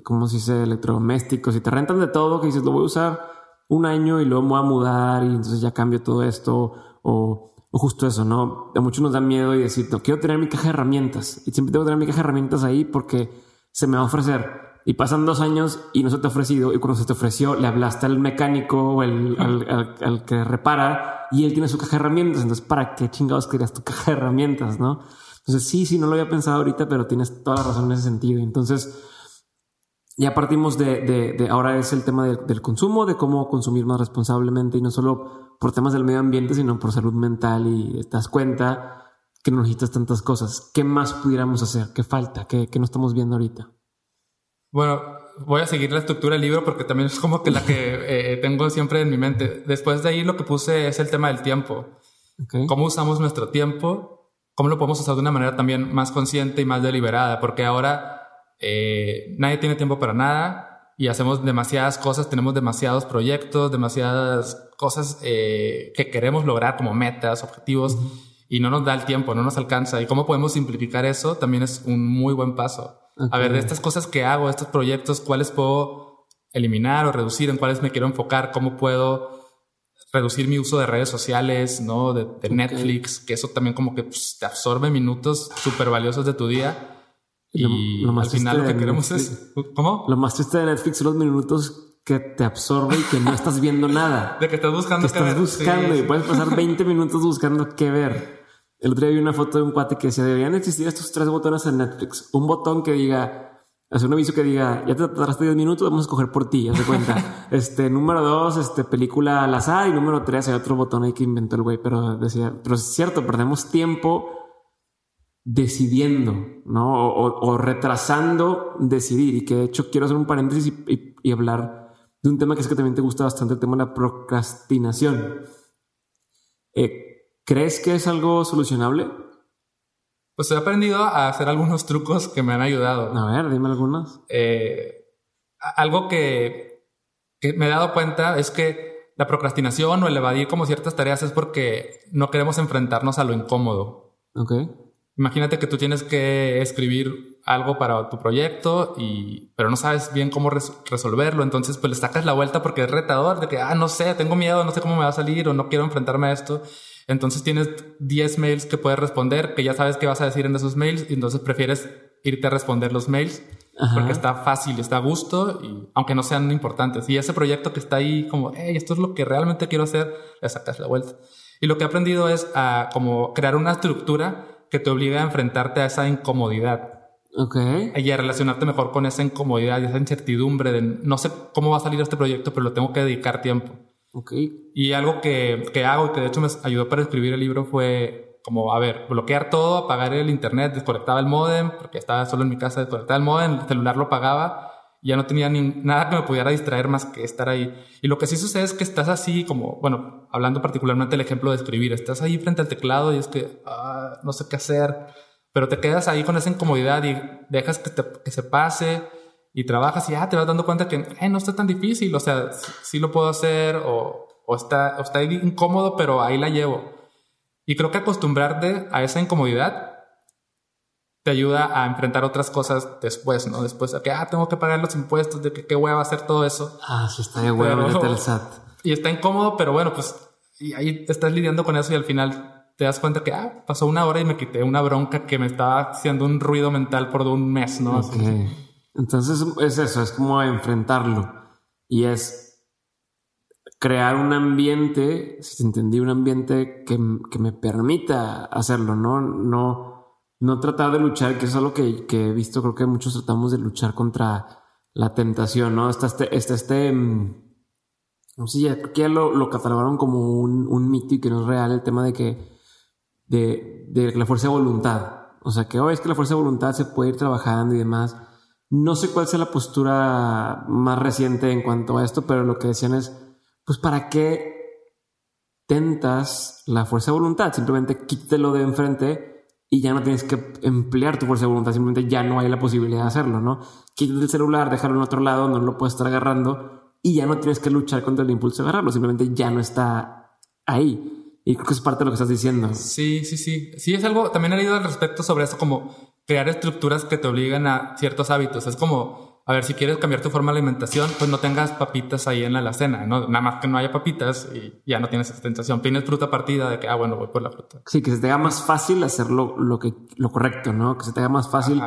¿cómo se dice? Electrodomésticos y te rentan de todo que dices, lo voy a usar un año y luego me voy a mudar y entonces ya cambio todo esto o, o justo eso, ¿no? A muchos nos da miedo y decir, no, quiero tener mi caja de herramientas y siempre tengo que tener mi caja de herramientas ahí porque se me va a ofrecer. Y pasan dos años y no se te ha ofrecido y cuando se te ofreció le hablaste al mecánico o el, al, al, que repara y él tiene su caja de herramientas. Entonces, ¿para qué chingados querías tu caja de herramientas, no? Entonces, sí, sí, no lo había pensado ahorita, pero tienes toda la razón en ese sentido. Entonces, ya partimos de, de, ahora es el tema del consumo, de cómo consumir más responsablemente y no solo por temas del medio ambiente, sino por salud mental y te das cuenta que no necesitas tantas cosas. ¿Qué más pudiéramos hacer? ¿Qué falta? ¿Qué, qué no estamos viendo ahorita? Bueno, voy a seguir la estructura del libro porque también es como que la que [LAUGHS] eh, tengo siempre en mi mente. Después de ahí lo que puse es el tema del tiempo. ¿Cómo usamos nuestro tiempo cómo lo podemos usar de una manera también más consciente y más deliberada, porque ahora eh, nadie tiene tiempo para nada y hacemos demasiadas cosas, tenemos demasiados proyectos, demasiadas cosas eh, que queremos lograr como metas, objetivos, y no nos da el tiempo, no nos alcanza. ¿Y cómo podemos simplificar eso? También es un muy buen paso. A ver, de estas cosas que hago, estos proyectos, ¿cuáles puedo eliminar o reducir? ¿En cuáles me quiero enfocar? ¿Cómo puedo reducir mi uso de redes sociales, ¿no? De, Netflix, que eso también como que pues, te absorbe minutos súper valiosos de tu día. Y, al final lo que queremos es... ¿Cómo? Lo más triste de Netflix son los minutos que te absorbe y que no estás viendo nada. [LAUGHS] de que estás buscando que estás buscando y puedes pasar [LAUGHS] 20 minutos buscando qué ver. El otro día vi una foto de un cuate que decía, deberían existir estos tres botones en Netflix. Un botón que diga hacer un aviso que diga, ya te tardaste 10 minutos, vamos a escoger por ti, haz de cuenta. [LAUGHS] este, número dos, este, película al azar, y número tres, hay otro botón ahí que inventó el güey, pero decía, pero es cierto, perdemos tiempo decidiendo, ¿no? O, retrasando decidir, y que de hecho quiero hacer un paréntesis y, hablar de un tema que es que también te gusta bastante, el tema de la procrastinación. Eh, ¿Crees que es algo solucionable? Pues he aprendido a hacer algunos trucos que me han ayudado. A ver, dime algunos. Eh, algo que, que me he dado cuenta es que la procrastinación o el evadir como ciertas tareas es porque no queremos enfrentarnos a lo incómodo. Ok. Imagínate que tú tienes que escribir algo para tu proyecto y pero no sabes bien cómo resolverlo, entonces pues le sacas la vuelta porque es retador de que ah no sé, tengo miedo, no sé cómo me va a salir o no quiero enfrentarme a esto entonces tienes 10 mails que puedes responder, que ya sabes qué vas a decir en esos mails, y entonces prefieres irte a responder los mails porque está fácil, está a gusto, y, aunque no sean importantes. Y ese proyecto que está ahí como, hey, esto es lo que realmente quiero hacer, le sacas la vuelta. Y lo que he aprendido es a como crear una estructura que te obligue a enfrentarte a esa incomodidad. Ok. Y a relacionarte mejor con esa incomodidad y esa incertidumbre de no sé cómo va a salir este proyecto, pero lo tengo que dedicar tiempo. Okay. Y algo que, que hago y que de hecho me ayudó para escribir el libro fue como, a ver, bloquear todo, apagar el internet, desconectaba el modem, porque estaba solo en mi casa, desconectaba el modem, el celular lo apagaba, ya no tenía ni, nada que me pudiera distraer más que estar ahí. Y lo que sí sucede es que estás así como, bueno, hablando particularmente del ejemplo de escribir, estás ahí frente al teclado y es que ah, no sé qué hacer, pero te quedas ahí con esa incomodidad y dejas que, que se pase y trabajas y ya te vas dando cuenta que eh, no está tan difícil, o sea, sí, lo puedo hacer o, o, está, o está incómodo, pero ahí la llevo. Y creo que acostumbrarte a esa incomodidad te ayuda a enfrentar otras cosas después, ¿no? Después de que, ah, tengo que pagar los impuestos, de que qué hueva hacer todo eso. Ah, sí está de hueva, el [LAUGHS] SAT. Y está incómodo, pero bueno, pues y ahí estás lidiando con eso y al final te das cuenta que, ah, pasó una hora y me quité una bronca que me estaba haciendo un ruido mental por un mes, ¿no? Entonces es eso, es como enfrentarlo. Y es crear un ambiente, si entendí, un ambiente que, me permita hacerlo, ¿no? No, no tratar de luchar, que es algo que, que, he visto, creo que muchos tratamos de luchar contra la tentación, ¿no? Está este, está este, mm, no sé, ya, que lo, lo catalogaron como un, un, mito y que no es real el tema de que, de, de la fuerza de voluntad. O sea, que hoy oh, es que la fuerza de voluntad se puede ir trabajando y demás no sé cuál sea la postura más reciente en cuanto a esto, pero lo que decían es, pues ¿para qué tentas la fuerza de voluntad? Simplemente quítelo de enfrente y ya no tienes que emplear tu fuerza de voluntad, simplemente ya no hay la posibilidad de hacerlo, ¿no? Quitas el celular, dejarlo en otro lado, no lo puedes estar agarrando y ya no tienes que luchar contra el impulso de agarrarlo, simplemente ya no está ahí. Y creo que es parte de lo que estás diciendo. Sí, sí, sí. Sí, es algo, también he leído al respecto sobre eso, como crear estructuras que te obligan a ciertos hábitos. Es como a ver, si quieres cambiar tu forma de alimentación, pues no tengas papitas ahí en la alacena, ¿no? Nada más que no haya papitas y ya no tienes esa tentación. Tienes fruta partida de que, ah, bueno, voy por la fruta. Sí, que se te haga más fácil hacer lo, que, lo correcto, ¿no? Que se te haga más fácil.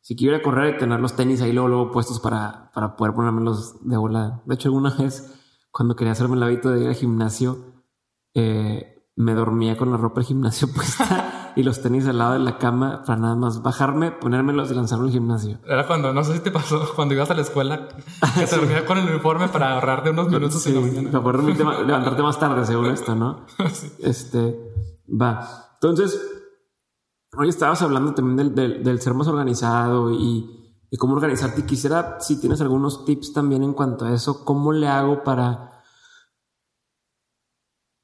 Si quiero ir a correr y tener los tenis ahí luego, luego puestos para, para poder ponérmelos de volada. De hecho, alguna vez, cuando quería hacerme el hábito de ir al gimnasio, eh, me dormía con la ropa del gimnasio [LAUGHS] puesta y los tenis al lado de la cama para nada más bajarme, ponérmelos y lanzarme al gimnasio. Era cuando, no sé si te pasó, [LAUGHS] cuando ibas a la escuela, [LAUGHS] que te dormía con el uniforme para ahorrarte unos minutos sí, para poder levantarte más tarde, según esto, ¿no? Este, va. Entonces, hoy estabas hablando también del, del, ser más organizado y, y cómo organizarte. Y quisiera, si tienes algunos tips también en cuanto a eso, ¿cómo le hago para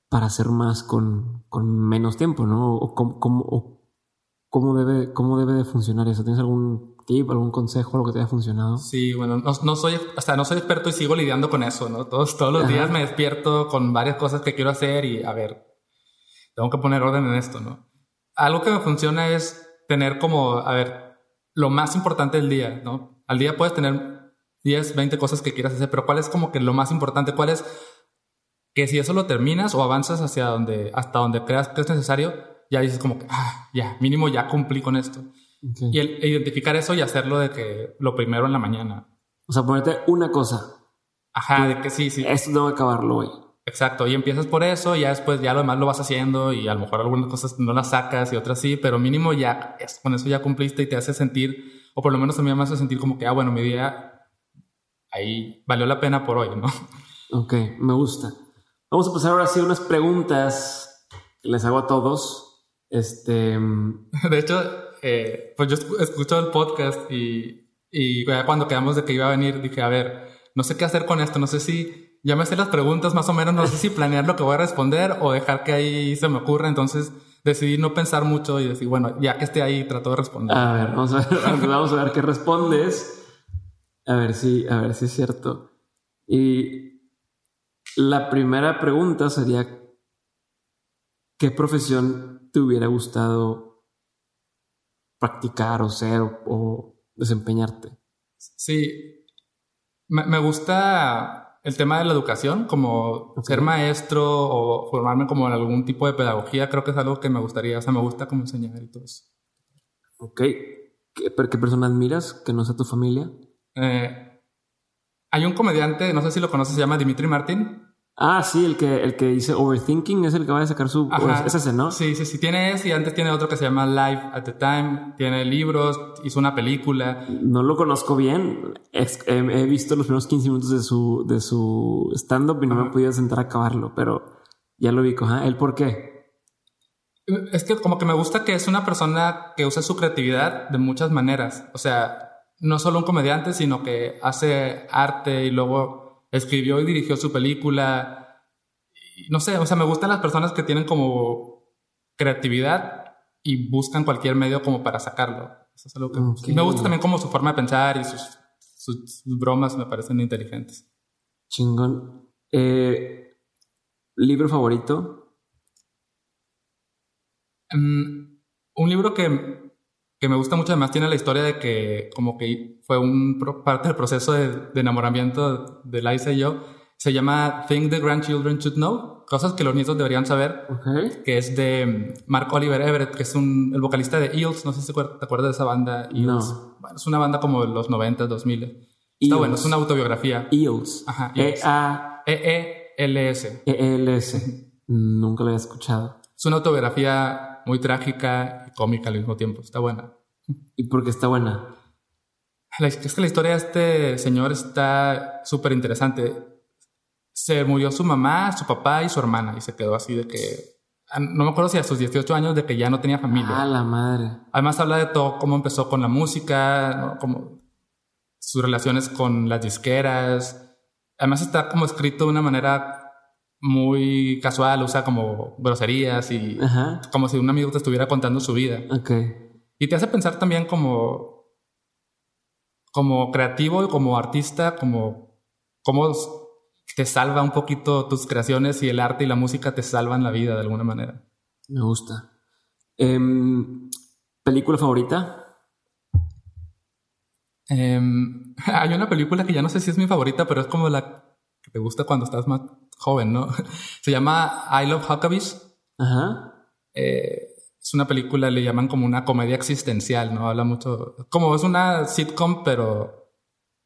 para hacer más con, menos tiempo, ¿no? O cómo, debe, ¿Cómo debe de funcionar eso? ¿Tienes algún tip, algún consejo, algo que te haya funcionado? Sí, bueno, no, soy, o no soy experto y sigo lidiando con eso, ¿no? Todos, todos los días me despierto con varias cosas que quiero hacer y, a ver, tengo que poner orden en esto, ¿no? Algo que me funciona es tener como, a ver, lo más importante del día, ¿no? Al día puedes tener 10, 20 cosas que quieras hacer, pero ¿cuál es como que lo más importante? ¿Cuál es que si eso lo terminas o avanzas hacia donde, hasta donde creas que es necesario, ya dices como que, ah, ya, mínimo ya cumplí con esto. Y el, identificar eso y hacerlo de que lo primero en la mañana. O sea, ponerte una cosa. Ajá, de que sí, sí. Esto tengo que acabarlo hoy. Exacto, y empiezas por eso, y ya después ya lo demás lo vas haciendo y a lo mejor algunas cosas no las sacas y otras sí, pero mínimo ya con eso ya cumpliste y te hace sentir, o por lo menos a mí me hace sentir como que, ah, bueno, mi día ahí valió la pena por hoy, ¿no? Ok, me gusta. Vamos a pasar ahora sí a unas preguntas que les hago a todos. Este. [LAUGHS] De hecho, eh, pues yo escucho el podcast y, y cuando quedamos de que iba a venir, dije, a ver, no sé qué hacer con esto, no sé si ya me sé las preguntas más o menos, no sé si planear lo que voy a responder o dejar que ahí se me ocurra. Entonces decidí no pensar mucho y decir, bueno, ya que esté ahí, trato de responder. A ver, vamos a ver, [LAUGHS] vamos a ver qué respondes. A ver si, a ver si es cierto. Y la primera pregunta sería, ¿qué profesión te hubiera gustado practicar o ser o, desempeñarte? Sí, me, gusta el tema de la educación, como ser maestro o formarme como en algún tipo de pedagogía, creo que es algo que me gustaría, o sea, me gusta como enseñar y todo eso. Ok, ¿qué, qué persona admiras que no sea tu familia? Eh, hay un comediante, no sé si lo conoces, se llama Dimitri Martin. Ah, sí, el que, el que dice Overthinking es el que va a sacar su... Ajá. Es ese, ¿no? Sí, sí, sí. Tiene ese y antes tiene otro que se llama Live at the Time. Tiene libros, hizo una película. No lo conozco bien. he, visto los primeros 15 minutos de su, de su stand-up y no me he podido sentar a acabarlo, pero ya lo vi. ¿El por qué? Es que como que me gusta que es una persona que usa su creatividad de muchas maneras. O sea, no solo un comediante, sino que hace arte y luego escribió y dirigió su película. no sé, o sea, me gustan las personas que tienen como creatividad y buscan cualquier medio como para sacarlo. Eso es algo que me gusta también como su forma de pensar y sus, sus, bromas me parecen inteligentes. Chingón. Eh, ¿Libro favorito? Mm, un libro que que me gusta mucho, además tiene la historia de que como que fue un parte del proceso de, enamoramiento de Liza y yo. Se llama Things the Grandchildren Should Know, cosas que los nietos deberían saber, que es de Mark Oliver Everett, que es un, el vocalista de Eels, no sé si te acuerdas de esa banda. Eels. es una banda como de los 90, 2000. Está bueno, es una autobiografía. Eels. Ajá. E-A... E-E-L-S. E-E-L-S. Nunca lo había escuchado. Es una autobiografía muy trágica y cómica al mismo tiempo. Está buena. ¿Y por qué está buena? es que la historia de este señor está súper interesante. Se murió su mamá, su papá y su hermana y se quedó así de que... Ah, no me acuerdo si a sus 18 años de que ya no tenía familia. Ah, la madre. Además habla de todo, cómo empezó con la música, como sus relaciones con las disqueras. Además está como escrito de una manera muy casual, usa como groserías y como si un amigo te estuviera contando su vida. Y te hace pensar también como, como creativo y como artista, como cómo te salva un poquito tus creaciones y el arte y la música te salvan la vida de alguna manera. Me gusta. Em, ¿Película favorita? Em, [LAUGHS] hay una película que ya no sé si es mi favorita, pero es como la que te gusta cuando estás más joven, ¿no? [LAUGHS] Se llama I Love Huckabees. Ajá. Eh, es una película, le llaman como una comedia existencial, ¿no? Habla mucho, como es una sitcom, pero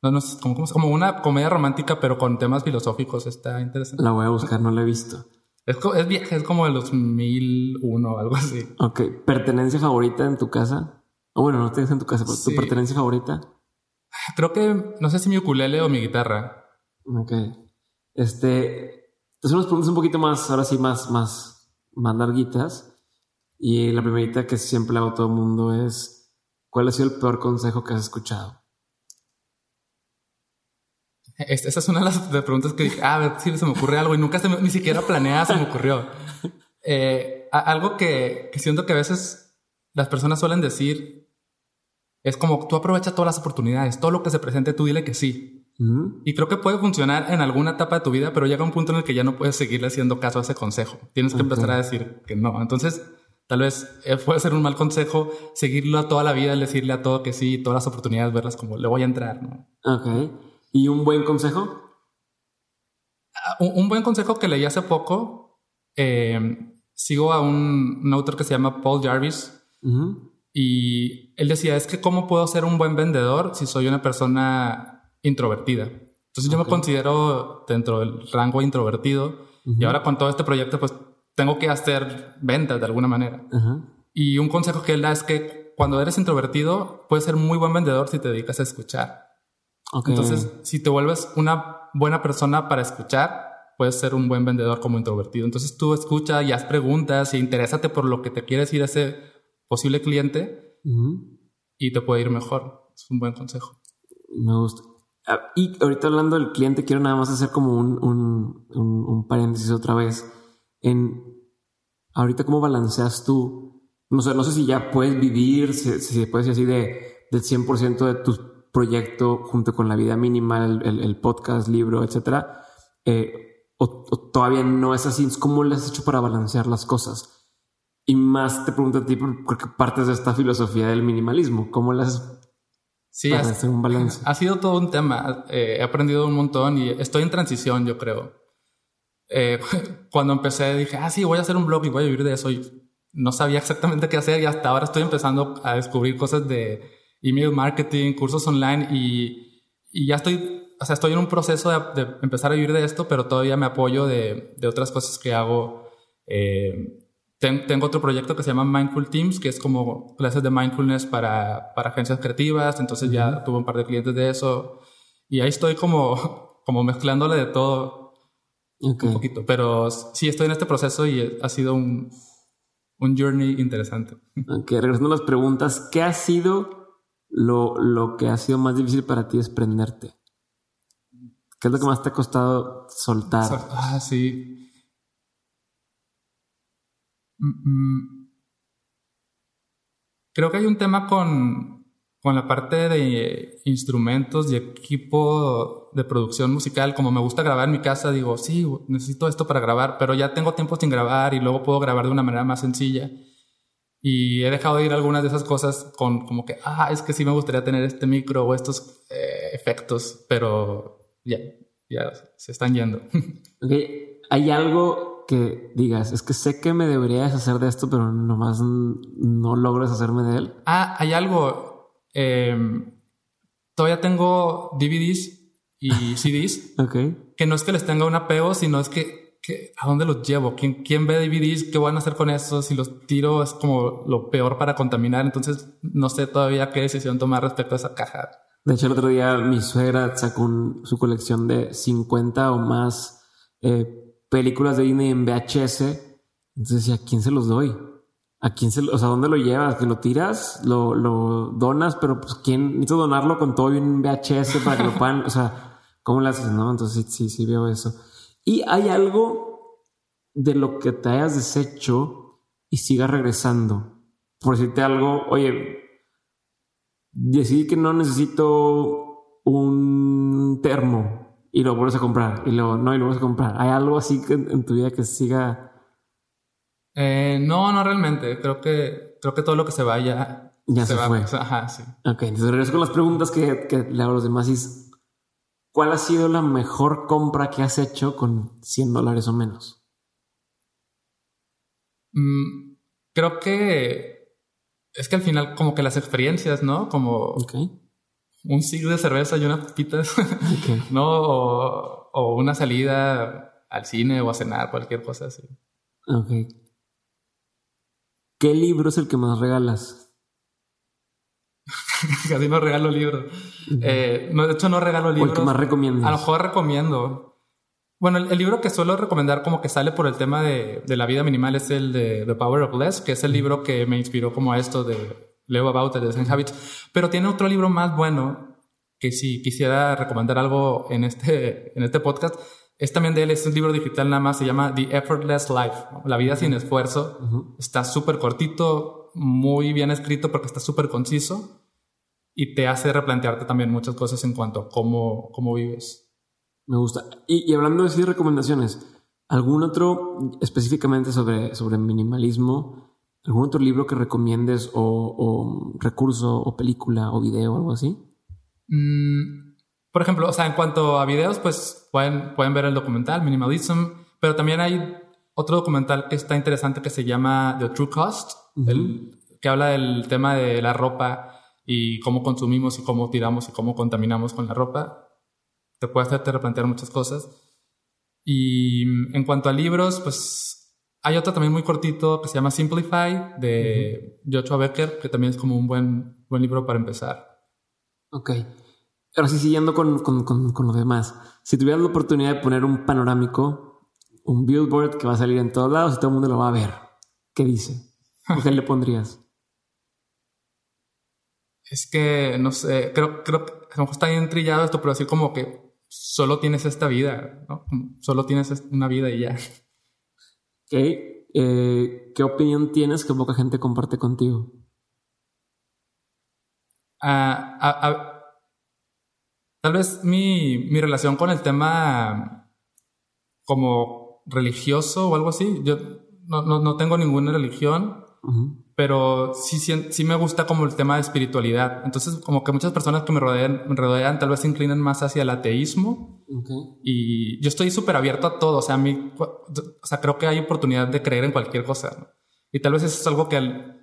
no, no es como, como una comedia romántica, pero con temas filosóficos. Está interesante. La voy a buscar, no la he visto. Es, es vieja, es como de los 1001 o algo así. Ok. ¿Pertenencia favorita en tu casa? O bueno, no tienes en tu casa, pero ¿tu pertenencia favorita? Creo que, no sé si mi ukulele o mi guitarra. Ok. Este, entonces unas preguntas un poquito más, ahora sí, más, más, más larguitas. Y la primerita que siempre hago a todo el mundo es, ¿cuál ha sido el peor consejo que has escuchado? Esa es una de las preguntas que dije, ah, a ver si se me ocurre algo y nunca se me, ni siquiera planeada se me ocurrió. [LAUGHS] Eh, algo que, que siento que a veces las personas suelen decir es como tú aprovecha todas las oportunidades, todo lo que se presente, tú dile que sí. Y creo que puede funcionar en alguna etapa de tu vida, pero llega un punto en el que ya no puedes seguirle haciendo caso a ese consejo. Tienes que empezar a decir que no. Entonces, tal vez eh, puede ser un mal consejo seguirlo toda la vida, decirle a todo que sí, todas las oportunidades, verlas como le voy a entrar. ¿no? Ok. ¿Y un buen consejo? Ah, un, buen consejo que leí hace poco. Eh, sigo a un, autor que se llama Paul Jarvis. Y él decía, es que cómo puedo ser un buen vendedor si soy una persona introvertida. Entonces yo me considero dentro del rango introvertido y ahora con todo este proyecto pues tengo que hacer ventas de alguna manera. Y un consejo que él da es que cuando eres introvertido puedes ser muy buen vendedor si te dedicas a escuchar. Entonces, si te vuelves una buena persona para escuchar, puedes ser un buen vendedor como introvertido. Entonces tú escucha y haz preguntas y interésate por lo que te quiere decir ese posible cliente y te puede ir mejor. Es un buen consejo. Me gusta. Ah, y ahorita hablando del cliente, quiero nada más hacer como un, un, un, paréntesis otra vez. En ahorita, ¿cómo balanceas tú? No sé, no sé si ya puedes vivir, si, si puedes decir así, de, del 100% de tu proyecto junto con la vida mínima, el, el, podcast, libro, etcétera. Eh, o, todavía no es así. ¿Cómo le has hecho para balancear las cosas? Y más te pregunto a ti porque partes de esta filosofía del minimalismo. ¿Cómo las Sí, para hacer un balance? Ha sido todo un tema. Eh, he aprendido un montón y estoy en transición, yo creo. Eh, [LAUGHS] cuando empecé dije, ah, sí, voy a hacer un blog y voy a vivir de eso. Y no sabía exactamente qué hacer y hasta ahora estoy empezando a descubrir cosas de email marketing, cursos online y, y ya estoy, o sea, estoy en un proceso de, empezar a vivir de esto, pero todavía me apoyo de, de otras cosas que hago. Eh, tengo otro proyecto que se llama Mindful Teams, que es como clases de mindfulness para, para agencias creativas. Entonces ya tuve un par de clientes de eso. Y ahí estoy como, [LAUGHS] como mezclándole de todo un poquito. Pero sí estoy en este proceso y ha sido un, un journey interesante. Ok, regresando a las preguntas, ¿qué ha sido lo, lo que ha sido más difícil para ti desprenderte? ¿Qué es lo que más te ha costado soltar? Ah, sí. Mm, mm. Creo que hay un tema con, con la parte de instrumentos y equipo de producción musical. Como me gusta grabar en mi casa, digo, sí, necesito esto para grabar, pero ya tengo tiempo sin grabar y luego puedo grabar de una manera más sencilla. Y he dejado de ir algunas de esas cosas con como que, ah, es que sí me gustaría tener este micro o estos eh, efectos, pero ya, ya se están yendo. [LAUGHS] Okay. ¿Hay algo que digas, es que sé que me debería deshacer de esto, pero nomás no logro deshacerme de él? Ah, hay algo. Em, todavía tengo DVDs y [LAUGHS] CDs. ok. Que no es que les tenga un apego, sino es que, ¿a dónde los llevo? ¿Quién, ¿Quién ve DVDs? ¿Qué van a hacer con eso? Si los tiro es como lo peor para contaminar. Entonces no sé todavía qué decisión tomar respecto a esa caja. De hecho, el otro día mi suegra sacó su colección de 50 o más eh, películas de Disney en VHS. Entonces ¿a quién se los doy? ¿A quién se, o sea, dónde lo llevas? ¿Que lo tiras? ¿Lo, donas? Pero pues, ¿quién necesito donarlo con todo en VHS para que lo puedan, o sea, ¿cómo lo haces? No, entonces sí, sí, sí veo eso. Y hay algo de lo que te hayas deshecho y sigas regresando. Por decirte algo, oye, decidí que no necesito un termo y lo vuelves a comprar y luego no y lo vuelves a comprar. ¿Hay algo así en tu vida que siga? Eh, no, no realmente. Creo que creo que todo lo que se vaya ya se, fue. Ajá, sí. Ok, entonces regreso con las preguntas que, que le hago a los demás. Y ¿Cuál ha sido la mejor compra que has hecho con 100 dólares o menos? Mm, creo que es que al final como que las experiencias, ¿no? Como un siglo de cerveza y unas papitas, [LAUGHS] ¿no? O, o, una salida al cine o a cenar, cualquier cosa así. Ok. ¿Qué libro es el que más regalas? [LAUGHS] Casi no regalo libros. Eh, no, de hecho, no regalo libros. ¿O el que más recomiendas? A lo mejor recomiendo. Bueno, el, libro que suelo recomendar como que sale por el tema de, de, la vida minimal es el de The Power of Less, que es el libro que me inspiró como a esto de Leo About the Zen Habits. Pero tiene otro libro más bueno que si quisiera recomendar algo en este, [LAUGHS] en este podcast, es también de él, es un libro digital nada más, se llama The Effortless Life, La vida sin esfuerzo. Está súper cortito, muy bien escrito porque está súper conciso y te hace replantearte también muchas cosas en cuanto a cómo, cómo vives. Me gusta. Y, hablando de decir recomendaciones, ¿algún otro específicamente sobre, sobre minimalismo? ¿Algún otro libro que recomiendes o, recurso o película o video o algo así? Mm, por ejemplo, o sea, en cuanto a videos, pues pueden, pueden ver el documental Minimalism, pero también hay otro documental que está interesante que se llama The True Cost, el, que habla del tema de la ropa y cómo consumimos y cómo tiramos y cómo contaminamos con la ropa. Te puede hacerte replantear muchas cosas. Y en cuanto a libros, pues hay otro también muy cortito que se llama Simplify de Joshua Becker, que también es como un buen, buen libro para empezar. Ok. Ahora sí, siguiendo con, con, con, lo demás. Si tuvieras la oportunidad de poner un panorámico, un billboard que va a salir en todos lados y todo el mundo lo va a ver, ¿qué dice? ¿Qué [LAUGHS] le pondrías? Es que, no sé, creo, creo que a lo mejor está bien trillado esto, pero así como que solo tienes esta vida, ¿no? Solo tienes una vida y ya. Ok. Eh, ¿Qué opinión tienes que poca gente comparte contigo? Ah, a, Tal vez mi, mi relación con el tema como religioso o algo así. Yo no, no, no tengo ninguna religión, pero sí, sí, me gusta como el tema de espiritualidad. Entonces, como que muchas personas que me rodean, me rodean tal vez se inclinan más hacia el ateísmo. Y yo estoy súper abierto a todo. O sea, a mí, o sea, creo que hay oportunidad de creer en cualquier cosa. Y tal vez eso es algo que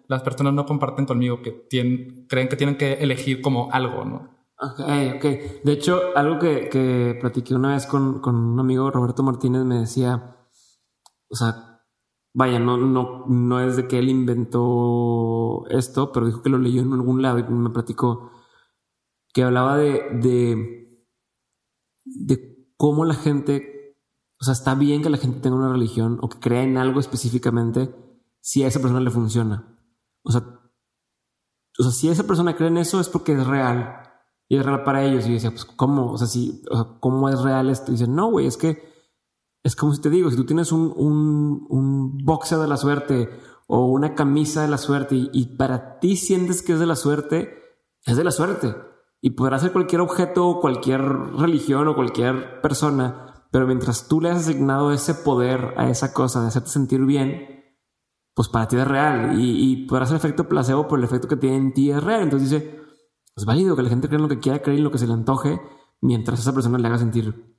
las personas no comparten conmigo, que tienen, creen que tienen que elegir como algo, ¿no? Ok, ok. De hecho, algo que, que platiqué una vez con, con, un amigo, Roberto Martínez, me decía, o sea, vaya, no, no, no es de que él inventó esto, pero dijo que lo leyó en algún lado y me platicó que hablaba de, de, de cómo la gente, o sea, está bien que la gente tenga una religión o que crea en algo específicamente si a esa persona le funciona. O sea, o sea, si esa persona cree en eso es porque es real y es real para ellos. Y yo decía, pues, ¿cómo? O sea, si, ¿cómo es real esto? Y no, güey, es que es como si te digo, si tú tienes un, un, un boxeo de la suerte o una camisa de la suerte y, para ti sientes que es de la suerte, es de la suerte. Y podrá ser cualquier objeto, cualquier religión o cualquier persona, pero mientras tú le has asignado ese poder a esa cosa de hacerte sentir bien, pues para ti es real. Y, y podrá ser efecto placebo, pero el efecto que tiene en ti es real. Entonces dice, es válido que la gente crea lo que quiera creer, en lo que se le antoje, mientras esa persona le haga sentir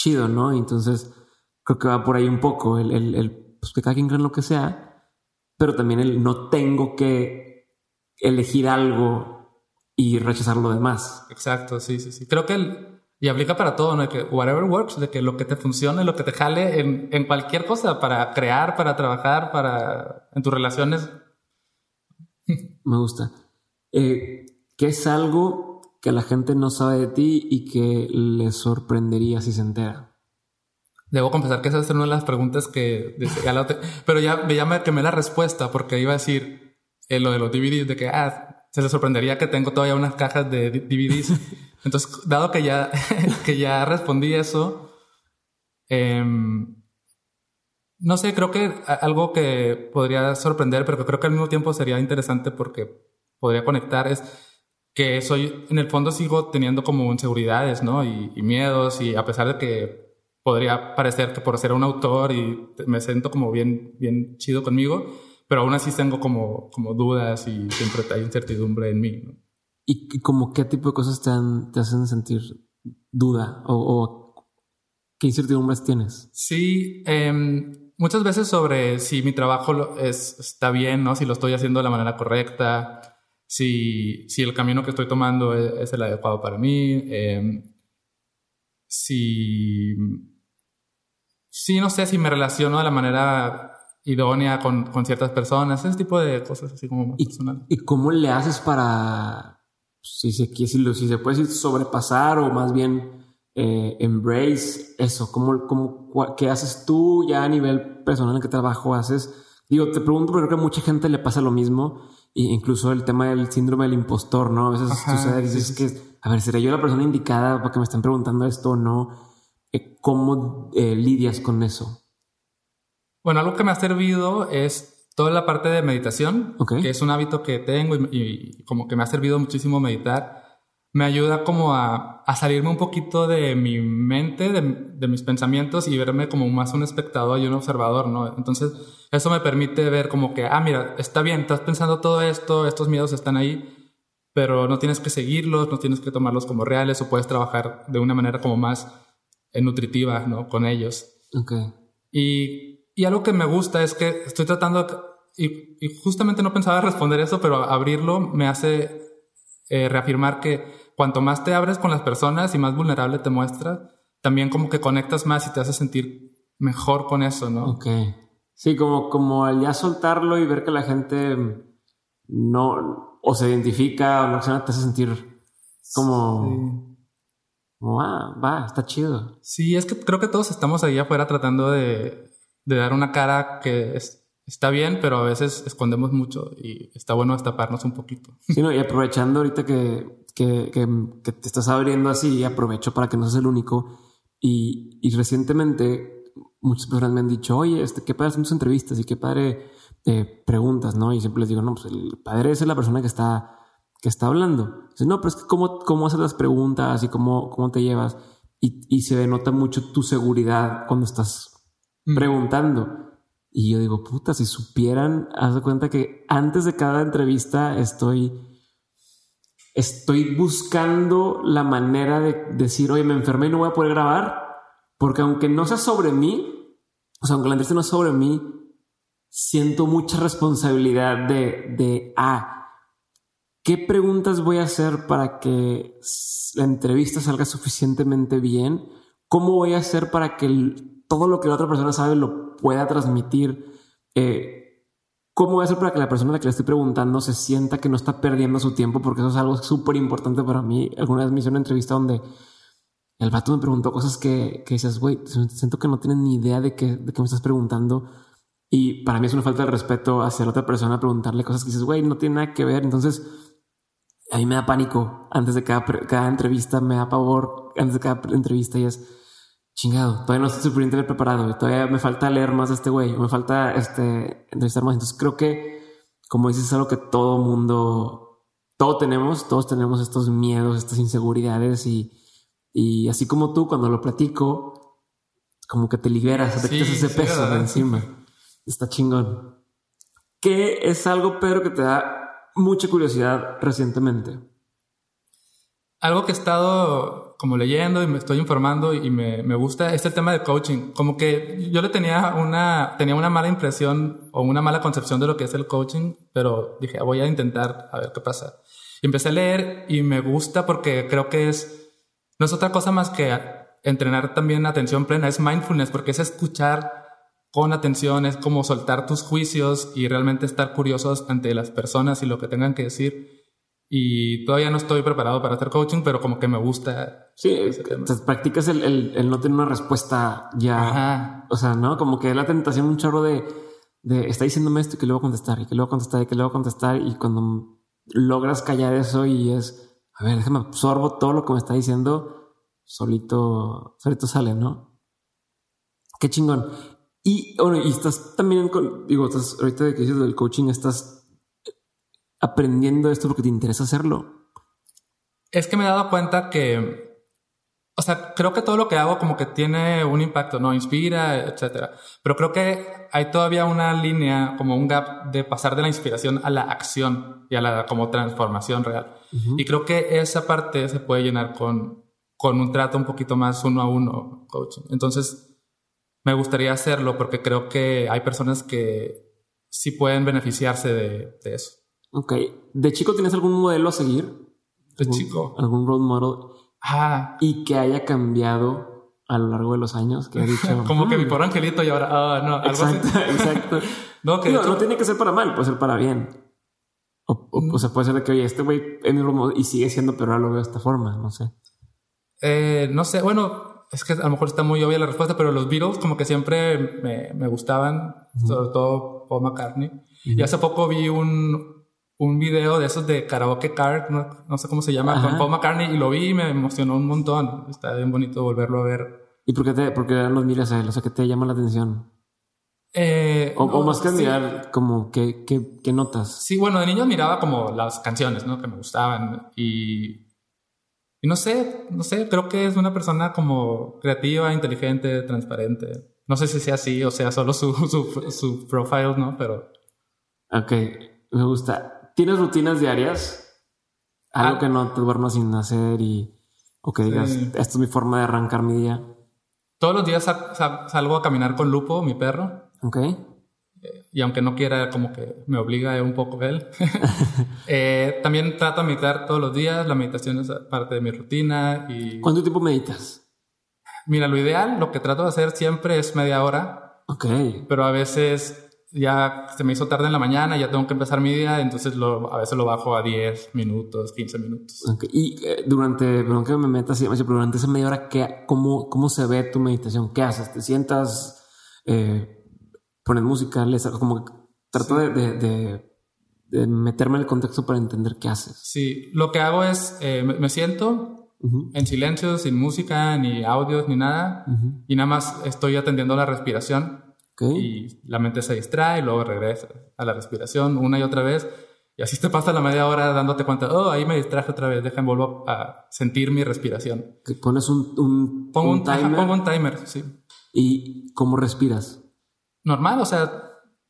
chido, ¿no? entonces creo que va por ahí un poco el, el, pues que cada quien cree en lo que sea, pero también el no tengo que elegir algo y rechazar lo demás. Exacto, sí, sí, sí. Creo que el, y aplica para todo, ¿no? Que whatever works, de que lo que te funcione, lo que te jale en, en cualquier cosa, para crear, para trabajar, para en tus relaciones. Me gusta. Eh, ¿Qué es algo que la gente no sabe de ti y que le sorprendería si se entera? Debo confesar que esa es una de las preguntas que pero ya, me llama quemé la respuesta porque iba a decir eh, lo de los DVDs de que ah, se le sorprendería que tengo todavía unas cajas de DVDs. [LAUGHS] Entonces, dado que ya, [LAUGHS] que ya respondí eso, em, No sé, creo que algo que podría sorprender, pero que creo que al mismo tiempo sería interesante porque podría conectar es que soy, en el fondo sigo teniendo como inseguridades, ¿no? Y, y miedos y a pesar de que podría parecer que por ser un autor y me siento como bien, bien chido conmigo, pero aún así tengo como, como dudas y siempre hay incertidumbre en mí. ¿no? ¿Y como qué tipo de cosas te, te hacen sentir duda o, o, qué incertidumbres tienes? Sí, eh, muchas veces sobre si mi trabajo es, está bien, ¿no? si lo estoy haciendo de la manera correcta, si, si el camino que estoy tomando es, es el adecuado para mí, eh, si, si no sé si me relaciono de la manera idónea con, con ciertas personas, ese tipo de cosas así como ¿Y, ¿Y cómo le haces para, si se, si, si se puede decir, sobrepasar o más bien eh, embrace eso? ¿Cómo, cómo, ¿Qué haces tú ya a nivel personal en qué trabajo haces? Digo, te pregunto porque creo que a mucha gente le pasa lo mismo, e incluso el tema del síndrome del impostor, ¿no? A veces Ajá, sucede, dices sí, sí. que, a ver, ¿seré yo la persona indicada para que me estén preguntando esto o no? Eh, ¿Cómo eh, lidias con eso? Bueno, algo que me ha servido es toda la parte de meditación, okay. que es un hábito que tengo y, y, como que me ha servido muchísimo meditar. Me ayuda como a, a salirme un poquito de mi mente, de, de, mis pensamientos y verme como más un espectador y un observador, ¿no? Entonces, eso me permite ver como que, ah, mira, está bien, estás pensando todo esto, estos miedos están ahí, pero no tienes que seguirlos, no tienes que tomarlos como reales o puedes trabajar de una manera como más eh, nutritiva, ¿no? Con ellos. Okay. Y, y algo que me gusta es que estoy tratando y, y, justamente no pensaba responder eso, pero abrirlo me hace eh, reafirmar que cuanto más te abres con las personas y más vulnerable te muestras, también como que conectas más y te hace sentir mejor con eso, ¿no? Ok. Sí, como, como al ya soltarlo y ver que la gente no o se identifica o no te hace sentir como... Sí. Ah, va, está chido. Sí, es que creo que todos estamos ahí afuera tratando de, de dar una cara que es, está bien, pero a veces escondemos mucho y está bueno destaparnos un poquito. Sí, no, y aprovechando ahorita que, que, que, que te estás abriendo así, aprovecho para que no seas el único. Y, y recientemente muchas personas me han dicho, oye, este, qué padre tus entrevistas y qué padre eh, preguntas, ¿no? Y siempre les digo, no, pues el padre es la persona que está, que está hablando. Dice, no, pero es que cómo, cómo haces las preguntas y cómo, cómo te llevas. Y, y se denota mucho tu seguridad cuando estás mm. preguntando. Y yo digo, puta, si supieran, haz de cuenta que antes de cada entrevista estoy, estoy buscando la manera de decir, oye, me enfermé y no voy a poder grabar, porque aunque no sea sobre mí, o sea, aunque la entrevista no es sobre mí, siento mucha responsabilidad de, de, ah, ¿qué preguntas voy a hacer para que la entrevista salga suficientemente bien? ¿Cómo voy a hacer para que el, todo lo que la otra persona sabe lo pueda transmitir. Eh, ¿Cómo voy a hacer para que la persona a la que le estoy preguntando se sienta que no está perdiendo su tiempo? Porque eso es algo súper importante para mí. Alguna vez me hice una entrevista donde el vato me preguntó cosas que, que dices, güey, siento que no tienen ni idea de qué, de qué me estás preguntando. Y para mí es una falta de respeto hacia la otra persona preguntarle cosas que dices, güey, no tiene nada que ver. Entonces, a mí me da pánico antes de cada, cada entrevista, me da pavor antes de cada entrevista y es chingado, todavía no estoy suficientemente preparado, todavía me falta leer más de este güey, me falta este, entrevistar más. Entonces creo que, como dices, es algo que todo mundo, todos tenemos, todos tenemos estos miedos, estas inseguridades y, y así como tú, cuando lo platico, como que te liberas, te sí, quitas ese sí, peso de encima. Está chingón. ¿Qué es algo, Pedro, que te da mucha curiosidad recientemente? Algo que he estado como leyendo y me estoy informando y me, me gusta es el tema de coaching. Como que yo le tenía una, tenía una mala impresión o una mala concepción de lo que es el coaching, pero dije, ah, voy a intentar a ver qué pasa. Y empecé a leer y me gusta porque creo que es, no es otra cosa más que entrenar también atención plena, es mindfulness, porque es escuchar con atención, es como soltar tus juicios y realmente estar curiosos ante las personas y lo que tengan que decir y todavía no estoy preparado para hacer coaching, pero como que me gusta. Sí, practicas el, el, el, no tener una respuesta ya. Ajá. O sea, ¿no? Como que la tentación un chorro de, de está diciéndome esto y que a contestar y que a contestar y que a contestar y cuando logras callar eso y es, a ver, déjame absorbo todo lo que me está diciendo, solito, solito sale, ¿no? Qué chingón. Y, bueno, y estás también con, digo, estás ahorita de que dices del coaching, estás aprendiendo esto porque te interesa hacerlo. Es que me he dado cuenta que, o sea, creo que todo lo que hago como que tiene un impacto, ¿no? Inspira, etcétera. Pero creo que hay todavía una línea, como un gap de pasar de la inspiración a la acción y a la como transformación real. Y creo que esa parte se puede llenar con, con un trato un poquito más uno a uno, coaching. Entonces, me gustaría hacerlo porque creo que hay personas que sí pueden beneficiarse de, eso. Ok. ¿De chico tienes algún modelo a seguir? De chico. ¿Algún role model? Ah. Y que haya cambiado a lo largo de los años, que ha dicho... [LAUGHS] Como que mi hmm". pobre angelito y ahora... Ah, no, exacto, exacto. [LAUGHS] no, que no, tiene que ser para mal, puede ser para bien. O, o, mm. sea, puede ser de que, oye, este güey es mi model y sigue siendo, pero ahora lo veo de esta forma, no sé. Eh, no sé, bueno, es que a lo mejor está muy obvia la respuesta, pero los Beatles como que siempre me, me gustaban, sobre todo Paul McCartney. Y hace poco vi un, un video de esos de karaoke card, no, sé cómo se llama, con Paul McCartney y lo vi y me emocionó un montón. Está bien bonito volverlo a ver. ¿Y por qué, te, por qué los miras a él? O sea, ¿qué te llama la atención? Eh, o, más que mirar, como, ¿qué, qué, qué notas? Sí, bueno, de niño miraba como las canciones, ¿no? Que me gustaban y y no sé, no sé, creo que es una persona como creativa, inteligente, transparente. No sé si sea así o sea solo su, [LAUGHS] su, su profile, ¿no? Pero... Ok, me gusta. ¿Tienes rutinas diarias? Algo ah. que no te duermas sin hacer y... O que digas, esta es mi forma de arrancar mi día. Todos los días salgo a caminar con Lupo, mi perro. Ok y aunque no quiera, como que me obliga un poco él. [LAUGHS] [LAUGHS] eh, también trato de meditar todos los días. La meditación es parte de mi rutina. Y... ¿Cuánto tiempo meditas? Mira, lo ideal, lo que trato de hacer siempre es media hora. Ok. Pero a veces ya se me hizo tarde en la mañana, ya tengo que empezar mi día, entonces lo, a veces lo bajo a 10 minutos, 15 minutos. Okay. Y eh, durante, perdón que me metas, pero durante esa media hora, ¿qué, cómo, ¿cómo se ve tu meditación? ¿Qué haces? ¿Te sientas? Eh, poner música, les como que trato de, meterme en el contexto para entender qué haces. Sí, lo que hago es, eh, me, siento en silencio, sin música, ni audios, ni nada, y nada más estoy atendiendo la respiración. Y la mente se distrae y luego regresa a la respiración una y otra vez. Y así te pasa la media hora dándote cuenta, oh, ahí me distraje otra vez, déjame vuelvo a sentir mi respiración. Que pones un, pongo un, timer. pongo un timer, sí. ¿Y cómo respiras? normal, o sea...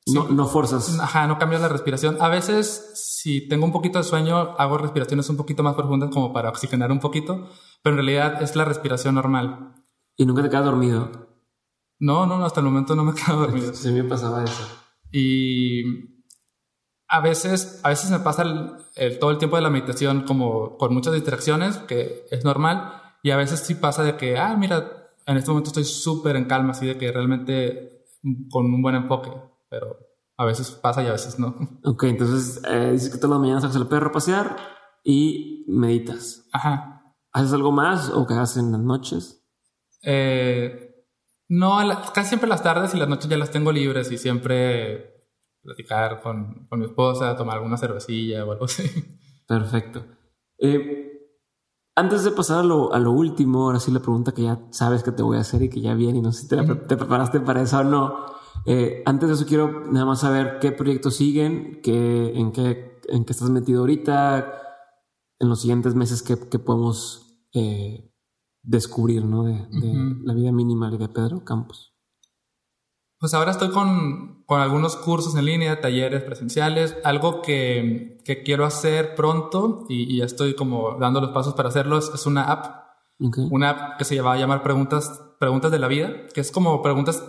No, no forzas. Ajá, no cambias la respiración. A veces, si tengo un poquito de sueño, hago respiraciones un poquito más profundas como para oxigenar un poquito, pero en realidad es la respiración normal. ¿Y nunca te quedas dormido? No, no, hasta el momento no me quedo dormido. Sí, me pasaba eso. Y a veces, a veces me pasa el, todo el tiempo de la meditación como con muchas distracciones, que es normal, y a veces sí pasa de que, ah, mira, en este momento estoy súper en calma, así de que realmente con un buen enfoque, pero a veces pasa y a veces no. [LAUGHS] Ok, entonces eh, dices que todas las mañanas sacas el perro a pasear y meditas. Ajá. ¿Haces algo más o qué haces en las noches? Eh, no, casi siempre las tardes y las noches ya las tengo libres y siempre platicar con, con mi esposa, tomar alguna cervecilla o algo así. Perfecto. Eh, antes de pasar a lo, a lo, último, ahora sí la pregunta que ya sabes que te voy a hacer y que ya viene y no sé si te, preparaste para eso o no. Eh, antes de eso quiero nada más saber qué proyectos siguen, qué, en, qué, en qué estás metido ahorita, en los siguientes meses que, podemos eh, descubrir ¿no? de, la vida minimal y de Pedro Campos. Pues ahora estoy con, con, algunos cursos en línea, talleres presenciales, algo que, que quiero hacer pronto y, ya estoy como dando los pasos para hacerlo, es, una app. Una app que se va a llamar preguntas, preguntas de la vida, que es como preguntas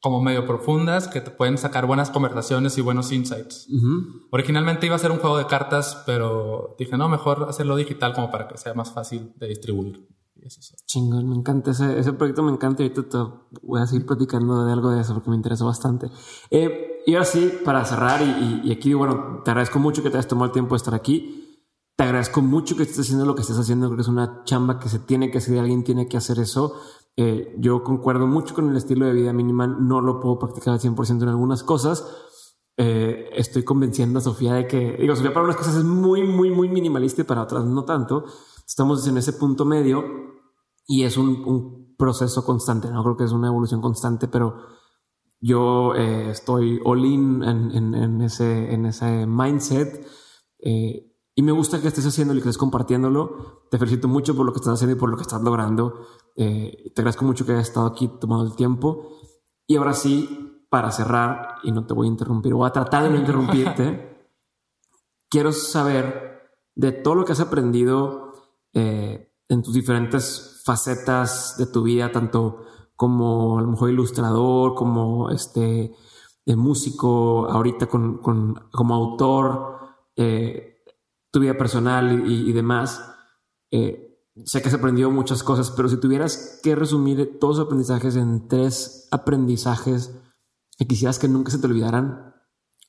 como medio profundas que te pueden sacar buenas conversaciones y buenos insights. Originalmente iba a ser un juego de cartas, pero dije, no, mejor hacerlo digital como para que sea más fácil de distribuir. Chingón, me encanta ese, ese proyecto, me encanta. Y ahorita voy a seguir platicando de algo de eso porque me interesa bastante. Eh, y ahora sí, para cerrar, y, aquí, bueno, te agradezco mucho que te hayas tomado el tiempo de estar aquí. Te agradezco mucho que estés haciendo lo que estés haciendo. Creo que es una chamba que se tiene que hacer, alguien tiene que hacer eso. Eh, yo concuerdo mucho con el estilo de vida minimal. No lo puedo practicar al 100% en algunas cosas. Eh, estoy convenciendo a Sofía de que, digo, Sofía para unas cosas es muy, muy, muy minimalista y para otras no tanto. Estamos en ese punto medio y es un, proceso constante, no creo que es una evolución constante, pero yo eh, estoy all in en, ese, en ese mindset. Eh, y me gusta que estés haciendo y que estés compartiéndolo. Te felicito mucho por lo que estás haciendo y por lo que estás logrando. Eh, te agradezco mucho que hayas estado aquí tomando el tiempo. Y ahora sí, para cerrar, y no te voy a interrumpir, voy a tratar de no interrumpirte, [LAUGHS] quiero saber de todo lo que has aprendido en tus diferentes facetas de tu vida, tanto como a lo mejor ilustrador, como este músico, ahorita con, como autor, eh, tu vida personal y, demás. Eh, sé que has aprendido muchas cosas, pero si tuvieras que resumir todos los aprendizajes en tres aprendizajes que quisieras que nunca se te olvidaran,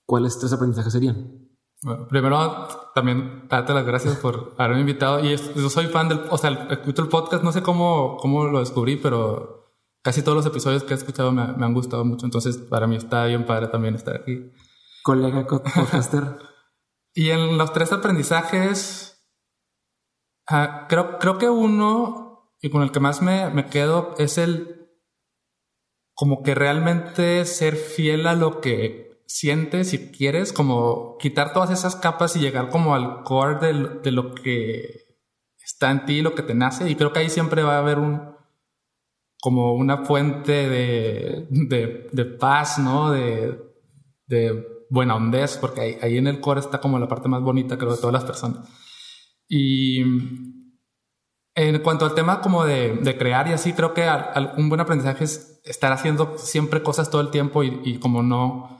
¿cuáles tres aprendizajes serían? Bueno, primero, también darte las gracias por haberme invitado. Y yo soy fan del, o sea, escucho el podcast, no sé cómo, cómo lo descubrí, pero casi todos los episodios que he escuchado me, han gustado mucho. Entonces, para mí está bien padre también estar aquí. Colega podcaster. [LAUGHS] y en los tres aprendizajes, ah, creo, creo que uno, y con el que más me, me quedo, es el como que realmente ser fiel a lo que sientes y quieres, como quitar todas esas capas y llegar como al core de, lo que está en ti, lo que te nace. Y creo que ahí siempre va a haber un, como una fuente de, de, paz, ¿no? De, de buena hondez, porque ahí, ahí, en el core está como la parte más bonita, creo, de todas las personas. Y en cuanto al tema como de, de crear y así, creo que un buen aprendizaje es estar haciendo siempre cosas todo el tiempo y, y como no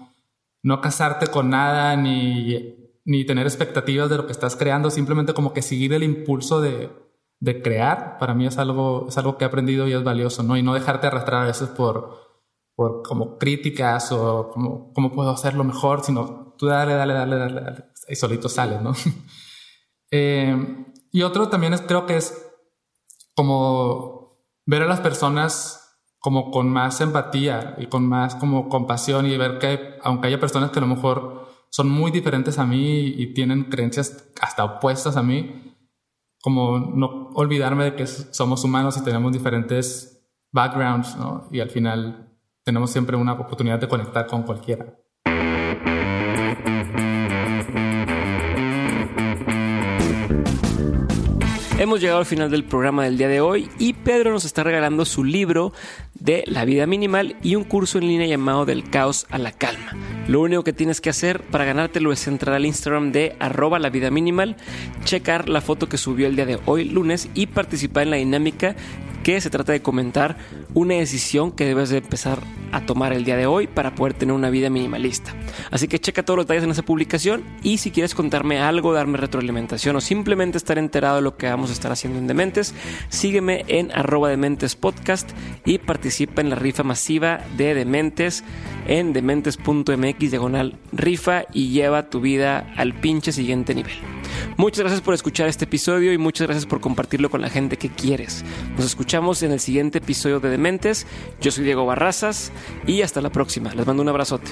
no casarte con nada ni, ni tener expectativas de lo que estás creando, simplemente como que seguir el impulso de, de crear, para mí es algo, es algo que he aprendido y es valioso, ¿no? Y no dejarte arrastrar a veces por, por como críticas o como, cómo puedo hacerlo mejor, sino tú dale, dale, dale, dale, dale y solito sale, ¿no? [LAUGHS] eh, y otro también es, creo que es como ver a las personas como con más empatía y con más como compasión y ver que aunque haya personas que a lo mejor son muy diferentes a mí y tienen creencias hasta opuestas a mí, como no olvidarme de que somos humanos y tenemos diferentes backgrounds, ¿no? Y al final tenemos siempre una oportunidad de conectar con cualquiera. Hemos llegado al final del programa del día de hoy y Pedro nos está regalando su libro de la vida minimal y un curso en línea llamado Del caos a la calma. Lo único que tienes que hacer para ganártelo es entrar al Instagram de arroba la vida minimal, checar la foto que subió el día de hoy lunes y participar en la dinámica que se trata de comentar una decisión que debes de empezar a tomar el día de hoy para poder tener una vida minimalista. Así que checa todos los detalles en esa publicación y si quieres contarme algo, darme retroalimentación o simplemente estar enterado de lo que vamos a estar haciendo en Dementes, sígueme en arroba Dementes Podcast y participa en la rifa masiva de Dementes en dementes.mx diagonal rifa y lleva tu vida al pinche siguiente nivel. Muchas gracias por escuchar este episodio y muchas gracias por compartirlo con la gente que quieres. Nos en el siguiente episodio de Dementes. Yo soy Diego Barrazas y hasta la próxima. Les mando un abrazote.